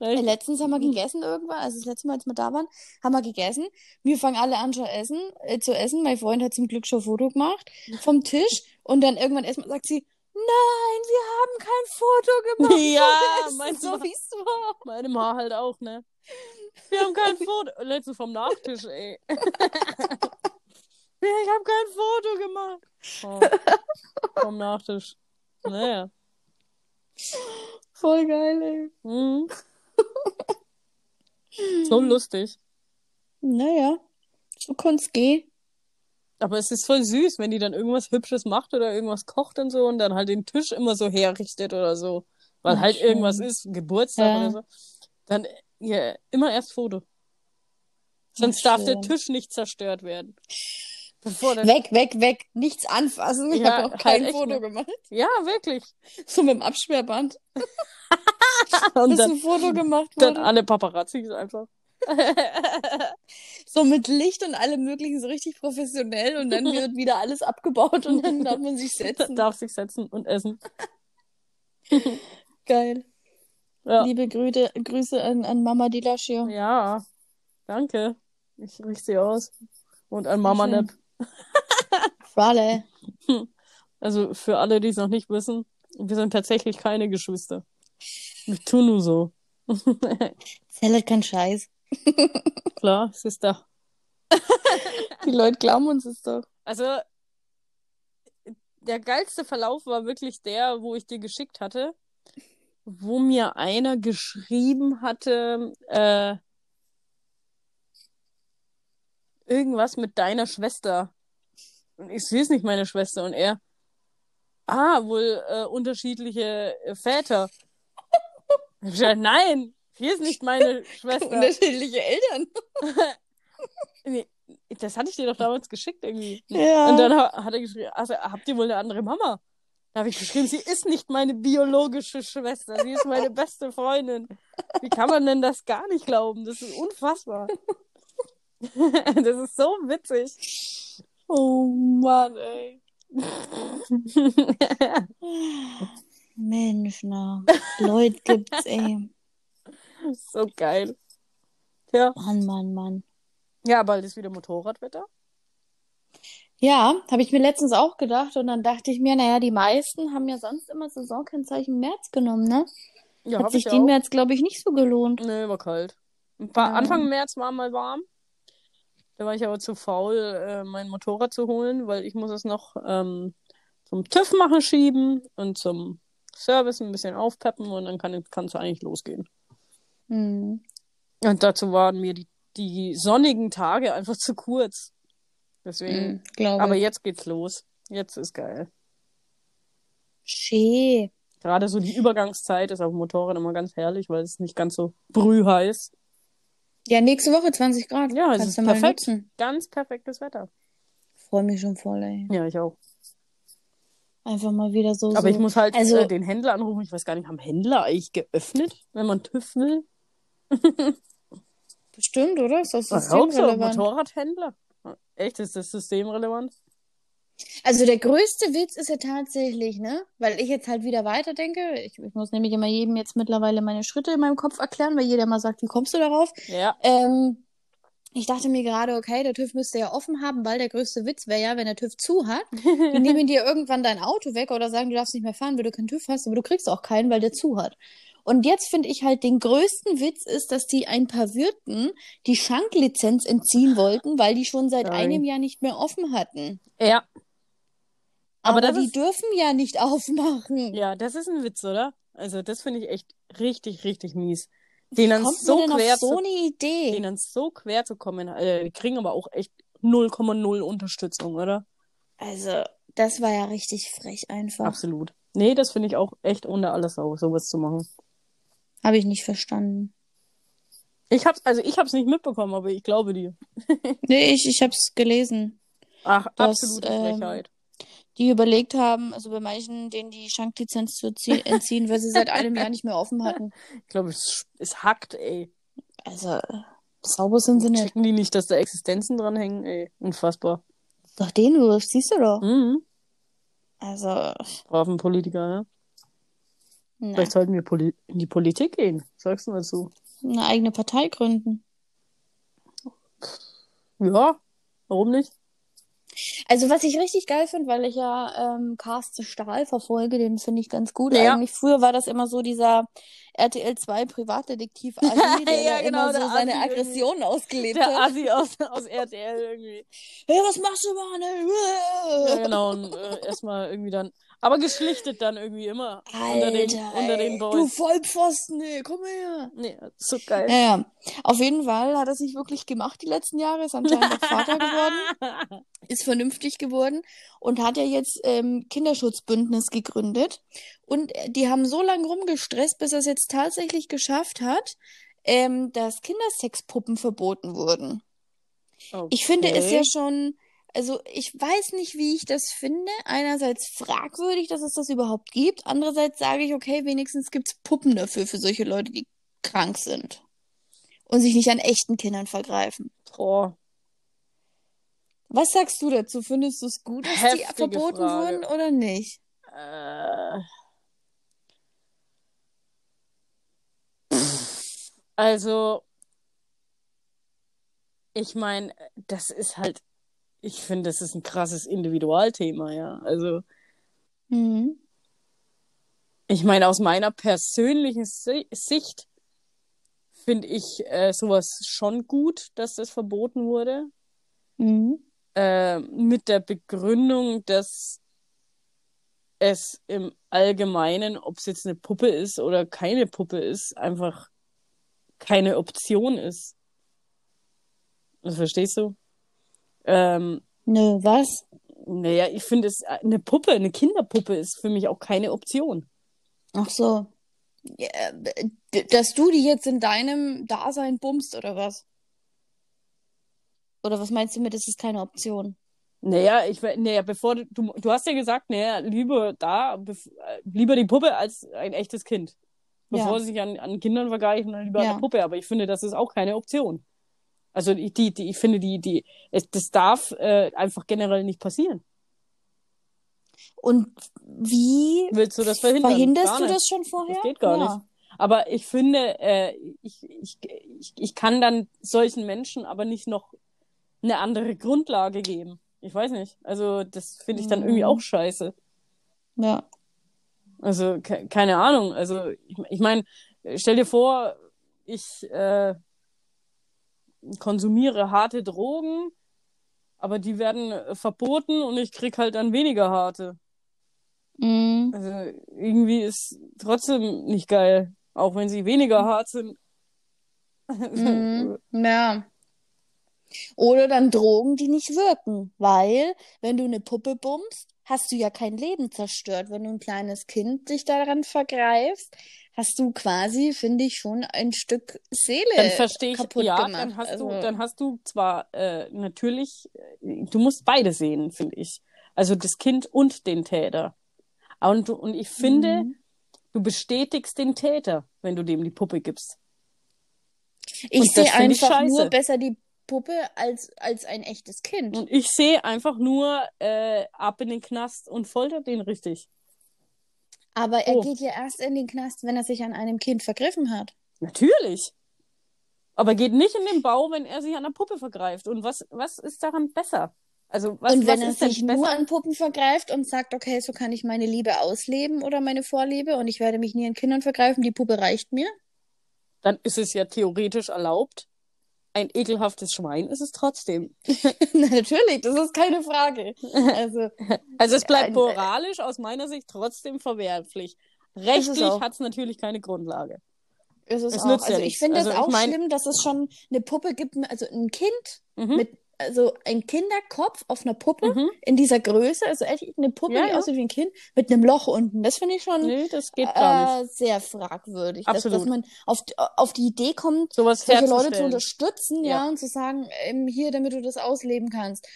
Speaker 2: Echt?
Speaker 1: Letztens haben wir gegessen irgendwann, also das letzte Mal, als wir da waren, haben wir gegessen. Wir fangen alle an zu essen, äh, zu essen. Mein Freund hat zum Glück schon ein Foto gemacht vom Tisch und dann irgendwann erstmal sagt sie, nein, wir haben kein Foto gemacht.
Speaker 2: Ja, meinst
Speaker 1: so wie es war.
Speaker 2: Meine Ma halt auch, ne? Wir haben kein Foto. Letztens vom Nachtisch, ey. ich habe kein Foto gemacht. Oh, vom Nachtisch. Naja.
Speaker 1: Voll geil, ey.
Speaker 2: Mhm. So lustig.
Speaker 1: Naja, so kann's gehen.
Speaker 2: Aber es ist voll süß, wenn die dann irgendwas Hübsches macht oder irgendwas kocht und so und dann halt den Tisch immer so herrichtet oder so. Weil
Speaker 1: Ach,
Speaker 2: halt
Speaker 1: schön.
Speaker 2: irgendwas ist, Geburtstag
Speaker 1: Ja.
Speaker 2: oder so. Dann ja, immer erst Foto. Sonst darf der
Speaker 1: schön.
Speaker 2: Tisch nicht zerstört werden. Der
Speaker 1: Weg, weg, weg. Nichts anfassen. Ich
Speaker 2: Ja,
Speaker 1: habe auch
Speaker 2: halt
Speaker 1: kein
Speaker 2: echt,
Speaker 1: Foto gemacht.
Speaker 2: Ja, wirklich.
Speaker 1: So mit dem Absperrband.
Speaker 2: Und
Speaker 1: bis
Speaker 2: dann,
Speaker 1: ein Foto gemacht
Speaker 2: dann
Speaker 1: wurde.
Speaker 2: alle Paparazzis einfach.
Speaker 1: So mit Licht und allem möglichen, so richtig professionell. Und dann wird wieder alles abgebaut und dann darf man sich setzen.
Speaker 2: Darf sich setzen und essen.
Speaker 1: Geil.
Speaker 2: Ja.
Speaker 1: Liebe Grüße, Grüße an, an Mama Dilashio.
Speaker 2: Ja, danke. Ich richte sie aus. Und an Mama
Speaker 1: Schön.
Speaker 2: Nepp.
Speaker 1: Frale.
Speaker 2: Also für alle, die es noch nicht wissen, wir sind tatsächlich keine Geschwister. Wir tun nur so.
Speaker 1: Halt kein Scheiß.
Speaker 2: Klar, es ist da.
Speaker 1: Die Leute glauben uns es doch.
Speaker 2: Also, der geilste Verlauf war wirklich der, wo ich dir geschickt hatte, wo mir einer geschrieben hatte, äh, irgendwas mit deiner Schwester. Und ich sie ist nicht meine Schwester und er, ah, wohl äh, unterschiedliche äh, Väter. Ich gesagt, Nein, hier ist nicht meine Schwester.
Speaker 1: Unterschiedliche Eltern.
Speaker 2: Nee, das hatte ich dir doch damals geschickt irgendwie.
Speaker 1: Ja.
Speaker 2: Und dann ha- hat er geschrieben, also habt ihr wohl eine andere Mama? Da habe ich geschrieben, sie ist nicht meine biologische Schwester, sie ist meine beste Freundin. Wie kann man denn das gar nicht glauben? Das ist unfassbar. das ist so witzig.
Speaker 1: Oh Mann, ey. Mensch, na. Leute gibt's, ey.
Speaker 2: so geil. Ja.
Speaker 1: Mann, Mann, Mann.
Speaker 2: Ja, bald ist wieder Motorradwetter.
Speaker 1: Ja, habe ich mir letztens auch gedacht und dann dachte ich mir, naja, die meisten haben ja sonst immer Saisonkennzeichen im März genommen, ne?
Speaker 2: Ja,
Speaker 1: Hat sich
Speaker 2: ich
Speaker 1: den
Speaker 2: auch.
Speaker 1: März, glaube ich, nicht so gelohnt.
Speaker 2: Nee, war kalt. Paar,
Speaker 1: Ja.
Speaker 2: Anfang März war mal warm. Da war ich aber zu faul, äh, mein Motorrad zu holen, weil ich muss es noch ähm, zum TÜV machen schieben und zum Service ein bisschen aufpeppen und dann kann es eigentlich losgehen.
Speaker 1: Hm.
Speaker 2: Und dazu waren mir die, die sonnigen Tage einfach zu kurz. Deswegen.
Speaker 1: Hm, glaube
Speaker 2: Aber jetzt geht's los. Jetzt ist geil.
Speaker 1: Schee.
Speaker 2: Gerade so die Übergangszeit ist auf dem Motorrad immer ganz herrlich, weil es nicht ganz so brühheiß.
Speaker 1: Ja, nächste Woche 20 Grad.
Speaker 2: Ja, es
Speaker 1: Kannst
Speaker 2: ist perfekt. Ganz perfektes Wetter.
Speaker 1: Freue mich schon voll, ey.
Speaker 2: Ja, ich auch.
Speaker 1: Einfach mal wieder so.
Speaker 2: Aber
Speaker 1: so.
Speaker 2: ich muss halt
Speaker 1: also-
Speaker 2: äh, den Händler anrufen. Ich weiß gar nicht, haben Händler eigentlich geöffnet, wenn man TÜV will?
Speaker 1: Bestimmt, oder? Ist das systemrelevant?
Speaker 2: Motorradhändler? Echt, ist das systemrelevant?
Speaker 1: Also der größte Witz ist ja tatsächlich, ne? Weil ich jetzt halt wieder weiterdenke. Ich, ich muss nämlich immer jedem jetzt mittlerweile meine Schritte in meinem Kopf erklären, weil jeder mal sagt, wie kommst du darauf?
Speaker 2: Ja.
Speaker 1: Ähm, ich dachte mir gerade, okay, der TÜV müsste ja offen haben, weil der größte Witz wäre ja, wenn der TÜV zu hat. Die nehmen dir irgendwann dein Auto weg oder sagen, du darfst nicht mehr fahren, weil du keinen TÜV hast, aber du kriegst auch keinen, weil der zu hat. Und jetzt finde ich halt den größten Witz ist, dass die ein paar Wirten die Schanklizenz entziehen wollten, weil die schon seit
Speaker 2: Sorry.
Speaker 1: einem Jahr nicht mehr offen hatten.
Speaker 2: Ja.
Speaker 1: Aber,
Speaker 2: Aber
Speaker 1: die
Speaker 2: ist-
Speaker 1: dürfen ja nicht aufmachen.
Speaker 2: Ja, das ist ein Witz, oder? Also, das finde ich echt richtig, richtig mies. Denen
Speaker 1: Kommt
Speaker 2: so quer
Speaker 1: so
Speaker 2: zu,
Speaker 1: eine Idee?
Speaker 2: denen so quer zu kommen. Äh, die kriegen aber auch echt 0,0 Unterstützung, oder?
Speaker 1: Also, das war ja richtig frech einfach.
Speaker 2: Absolut. Nee, das finde ich auch echt unter alles Sau, sowas zu machen.
Speaker 1: Habe ich nicht verstanden.
Speaker 2: Ich hab's, also ich hab's nicht mitbekommen, aber ich glaube dir.
Speaker 1: Nee, ich, ich habe es gelesen.
Speaker 2: Ach,
Speaker 1: Das,
Speaker 2: absolute
Speaker 1: ähm,
Speaker 2: Frechheit.
Speaker 1: Die überlegt haben, also bei manchen, denen die Schanklizenz zu zie- entziehen, weil sie seit einem Jahr nicht mehr offen hatten.
Speaker 2: Ich glaube, es, es hackt, ey.
Speaker 1: Also, sauber sind sie nicht.
Speaker 2: Checken die nicht, dass da Existenzen dran hängen, ey. Unfassbar.
Speaker 1: Doch den du, siehst du doch.
Speaker 2: Mhm.
Speaker 1: Also,
Speaker 2: Braven Politiker, ne?
Speaker 1: Na,
Speaker 2: Vielleicht sollten wir Poli in die Politik gehen. Sagst du dazu?
Speaker 1: eine eigene Partei gründen.
Speaker 2: Ja, warum nicht?
Speaker 1: Also, was ich richtig geil finde, weil ich ja ähm, Carsten Stahl verfolge, den finde ich ganz gut.
Speaker 2: Ja.
Speaker 1: Eigentlich früher war das immer so dieser RTL 2 Privatdetektiv Assi, der
Speaker 2: Ja, genau,
Speaker 1: immer so
Speaker 2: der
Speaker 1: seine
Speaker 2: Assi irgendwie.
Speaker 1: Aggression ausgelebt
Speaker 2: Der
Speaker 1: hat.
Speaker 2: Assi aus, aus RTL irgendwie.
Speaker 1: Hey, was machst du, Mann?
Speaker 2: Ja, genau. Und äh, erstmal irgendwie dann. Aber geschlichtet dann irgendwie immer. unter den,
Speaker 1: Alter,
Speaker 2: unter den Boys.
Speaker 1: du Vollpfosten, ey, komm her.
Speaker 2: Nee, so geil.
Speaker 1: Ja. Auf jeden Fall hat er sich wirklich gemacht die letzten Jahre, ist anscheinend Vater geworden, ist vernünftig geworden und hat ja jetzt ähm, Kinderschutzbündnis gegründet. Und äh, die haben so lange rumgestresst, bis er es jetzt tatsächlich geschafft hat, ähm, dass Kindersexpuppen verboten wurden. Ich finde es ja schon, also ich weiß nicht, wie ich das finde. Einerseits fragwürdig, dass es das überhaupt gibt. Andererseits sage ich, okay, wenigstens gibt's Puppen dafür, für solche Leute, die krank sind. Und sich nicht an echten Kindern vergreifen.
Speaker 2: Boah.
Speaker 1: Was sagst du dazu? Findest du es gut, dass die
Speaker 2: Heftige
Speaker 1: verboten
Speaker 2: Frage.
Speaker 1: wurden oder nicht?
Speaker 2: Äh. Also, ich meine, das ist halt, ich finde, das ist ein krasses Individualthema, ja. Also,
Speaker 1: Mhm.
Speaker 2: ich meine, aus meiner persönlichen Si- Sicht finde ich äh, sowas schon gut, dass das verboten wurde.
Speaker 1: Mhm.
Speaker 2: äh, mit der Begründung, dass es im Allgemeinen, ob es jetzt eine Puppe ist oder keine Puppe ist, einfach keine Option ist. Das verstehst du? Ähm,
Speaker 1: Nö, was?
Speaker 2: naja, ich finde es eine Puppe, eine Kinderpuppe ist für mich auch keine Option.
Speaker 1: Ach so. Ja, dass du die jetzt in deinem Dasein bummst oder was? Oder was meinst du mit, das ist keine Option?
Speaker 2: Naja, ich, naja, bevor du, du, hast ja gesagt, naja, lieber da, äh, lieber die Puppe als ein echtes Kind. Bevor
Speaker 1: Ja.
Speaker 2: sie sich an, an Kindern vergleichen, dann lieber an
Speaker 1: Ja.
Speaker 2: der Puppe. Aber ich finde, das ist auch keine Option. Also die, die, ich finde, die, die, es, das darf äh, einfach generell nicht passieren.
Speaker 1: Und wie
Speaker 2: Willst du das verhindern?
Speaker 1: verhinderst
Speaker 2: Gar
Speaker 1: du
Speaker 2: nicht.
Speaker 1: das schon vorher?
Speaker 2: Das geht gar
Speaker 1: ja.
Speaker 2: nicht. Aber ich finde, äh, ich, ich, ich, ich kann dann solchen Menschen aber nicht noch eine andere Grundlage geben. Ich weiß nicht. Also das finde ich dann irgendwie
Speaker 1: Mhm.
Speaker 2: auch scheiße.
Speaker 1: Ja.
Speaker 2: Also ke keine Ahnung. Also ich, ich meine, stell dir vor, ich äh, konsumiere harte Drogen, aber die werden äh, verboten und ich krieg halt dann weniger harte.
Speaker 1: Mhm.
Speaker 2: Also irgendwie ist trotzdem nicht geil, auch wenn sie weniger hart sind.
Speaker 1: Mhm. Ja. Oder dann Drogen, die nicht wirken. Weil, wenn du eine Puppe bummst, hast du ja kein Leben zerstört. Wenn du ein kleines Kind dich daran vergreifst, hast du quasi, finde ich, schon ein Stück Seele
Speaker 2: Dann verstehe ich,
Speaker 1: kaputt
Speaker 2: ja,
Speaker 1: gemacht.
Speaker 2: dann hast du,
Speaker 1: Also-
Speaker 2: dann hast du zwar äh, natürlich, äh, du musst beide sehen, finde ich. Also das Kind und den Täter. Und, du- und ich finde,
Speaker 1: Mhm.
Speaker 2: du bestätigst den Täter, wenn du dem die Puppe gibst.
Speaker 1: Ich sehe
Speaker 2: ich
Speaker 1: einfach
Speaker 2: scheiße.
Speaker 1: nur besser die Puppe als, als ein echtes Kind.
Speaker 2: Und ich sehe einfach nur äh, ab in den Knast und foltert den richtig.
Speaker 1: Aber er
Speaker 2: Oh.
Speaker 1: geht ja erst in den Knast, wenn er sich an einem Kind vergriffen hat.
Speaker 2: Natürlich. Aber geht nicht in den Bau, wenn er sich an der Puppe vergreift. Und was, was ist daran besser? Also, was,
Speaker 1: und wenn
Speaker 2: was
Speaker 1: er sich
Speaker 2: besser?
Speaker 1: nur an Puppen vergreift und sagt, okay, so kann ich meine Liebe ausleben oder meine Vorliebe und ich werde mich nie an Kindern vergreifen, die Puppe reicht mir.
Speaker 2: Dann ist es ja theoretisch erlaubt. Ein ekelhaftes Schwein ist es trotzdem.
Speaker 1: Na, Natürlich, das ist keine Frage. Also,
Speaker 2: Also es bleibt
Speaker 1: Ein-
Speaker 2: moralisch aus meiner Sicht trotzdem verwerflich. Rechtlich hat es natürlich keine Grundlage.
Speaker 1: ist es
Speaker 2: Es
Speaker 1: auch.
Speaker 2: nützt ja
Speaker 1: also ich
Speaker 2: nichts.
Speaker 1: finde es
Speaker 2: Also ich
Speaker 1: auch
Speaker 2: mein-
Speaker 1: schlimm, dass es schon eine Puppe gibt, also ein Kind
Speaker 2: Mhm.
Speaker 1: mit, also ein Kinderkopf auf einer Puppe
Speaker 2: Mhm.
Speaker 1: in dieser Größe, also echt eine Puppe,
Speaker 2: Ja,
Speaker 1: die
Speaker 2: ja.
Speaker 1: aussieht wie ein Kind, mit einem Loch unten. Das finde ich schon
Speaker 2: Nee, das geht gar nicht.
Speaker 1: äh, sehr fragwürdig. Dass,
Speaker 2: Absolut.
Speaker 1: dass man auf, auf die Idee kommt,
Speaker 2: Sowas
Speaker 1: solche Leute zu unterstützen, ja,
Speaker 2: Ja.
Speaker 1: und zu sagen, ähm, hier, damit du das ausleben kannst.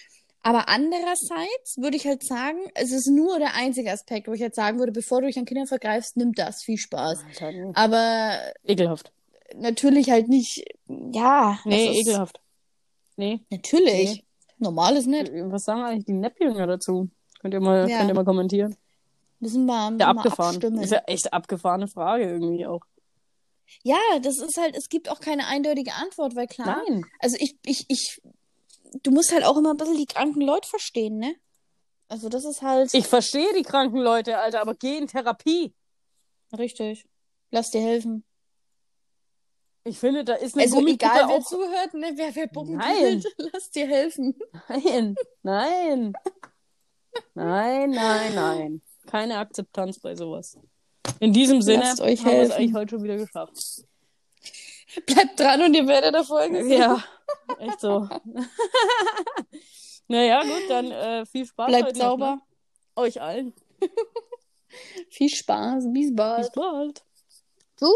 Speaker 1: Aber andererseits würde ich halt sagen, es ist nur der einzige Aspekt, wo ich halt sagen würde, bevor du dich an Kindern vergreifst, nimm das, viel Spaß.
Speaker 2: Alter.
Speaker 1: Aber
Speaker 2: Ekelhaft.
Speaker 1: natürlich halt nicht, ja,
Speaker 2: Nee, ekelhaft. Nee.
Speaker 1: Natürlich.
Speaker 2: Nee.
Speaker 1: Normal ist nicht.
Speaker 2: Was sagen eigentlich die Neppjünger dazu? Könnt ihr mal,
Speaker 1: Ja.
Speaker 2: könnt ihr mal kommentieren?
Speaker 1: Müssen wir,
Speaker 2: Ja, abgefahren.
Speaker 1: abstimmen.
Speaker 2: Ist ja echt abgefahrene Frage irgendwie auch.
Speaker 1: Ja, das ist halt, es gibt auch keine eindeutige Antwort, weil klar,
Speaker 2: Nein.
Speaker 1: also ich, ich, ich, du musst halt auch immer ein bisschen die kranken Leute verstehen, ne? Also das ist halt
Speaker 2: Ich verstehe die kranken Leute, Alter, aber geh in Therapie.
Speaker 1: richtig. Lass dir helfen.
Speaker 2: Ich finde, da ist eine
Speaker 1: Also egal, wer
Speaker 2: auch...
Speaker 1: zuhört, ne, wer, wer
Speaker 2: Nein.
Speaker 1: lass dir helfen.
Speaker 2: Nein, nein. Nein, nein, nein. Keine Akzeptanz bei sowas. In diesem Sinne
Speaker 1: Lasst euch
Speaker 2: haben wir es eigentlich heute schon wieder geschafft.
Speaker 1: Bleibt dran und ihr werdet Erfolg sehen.
Speaker 2: Ja, echt so. naja, gut, dann äh, viel Spaß
Speaker 1: Bleibt
Speaker 2: heute noch,
Speaker 1: sauber.
Speaker 2: Ne? Euch allen.
Speaker 1: Viel Spaß. Bis bald.
Speaker 2: Bis bald.
Speaker 1: Tschüss.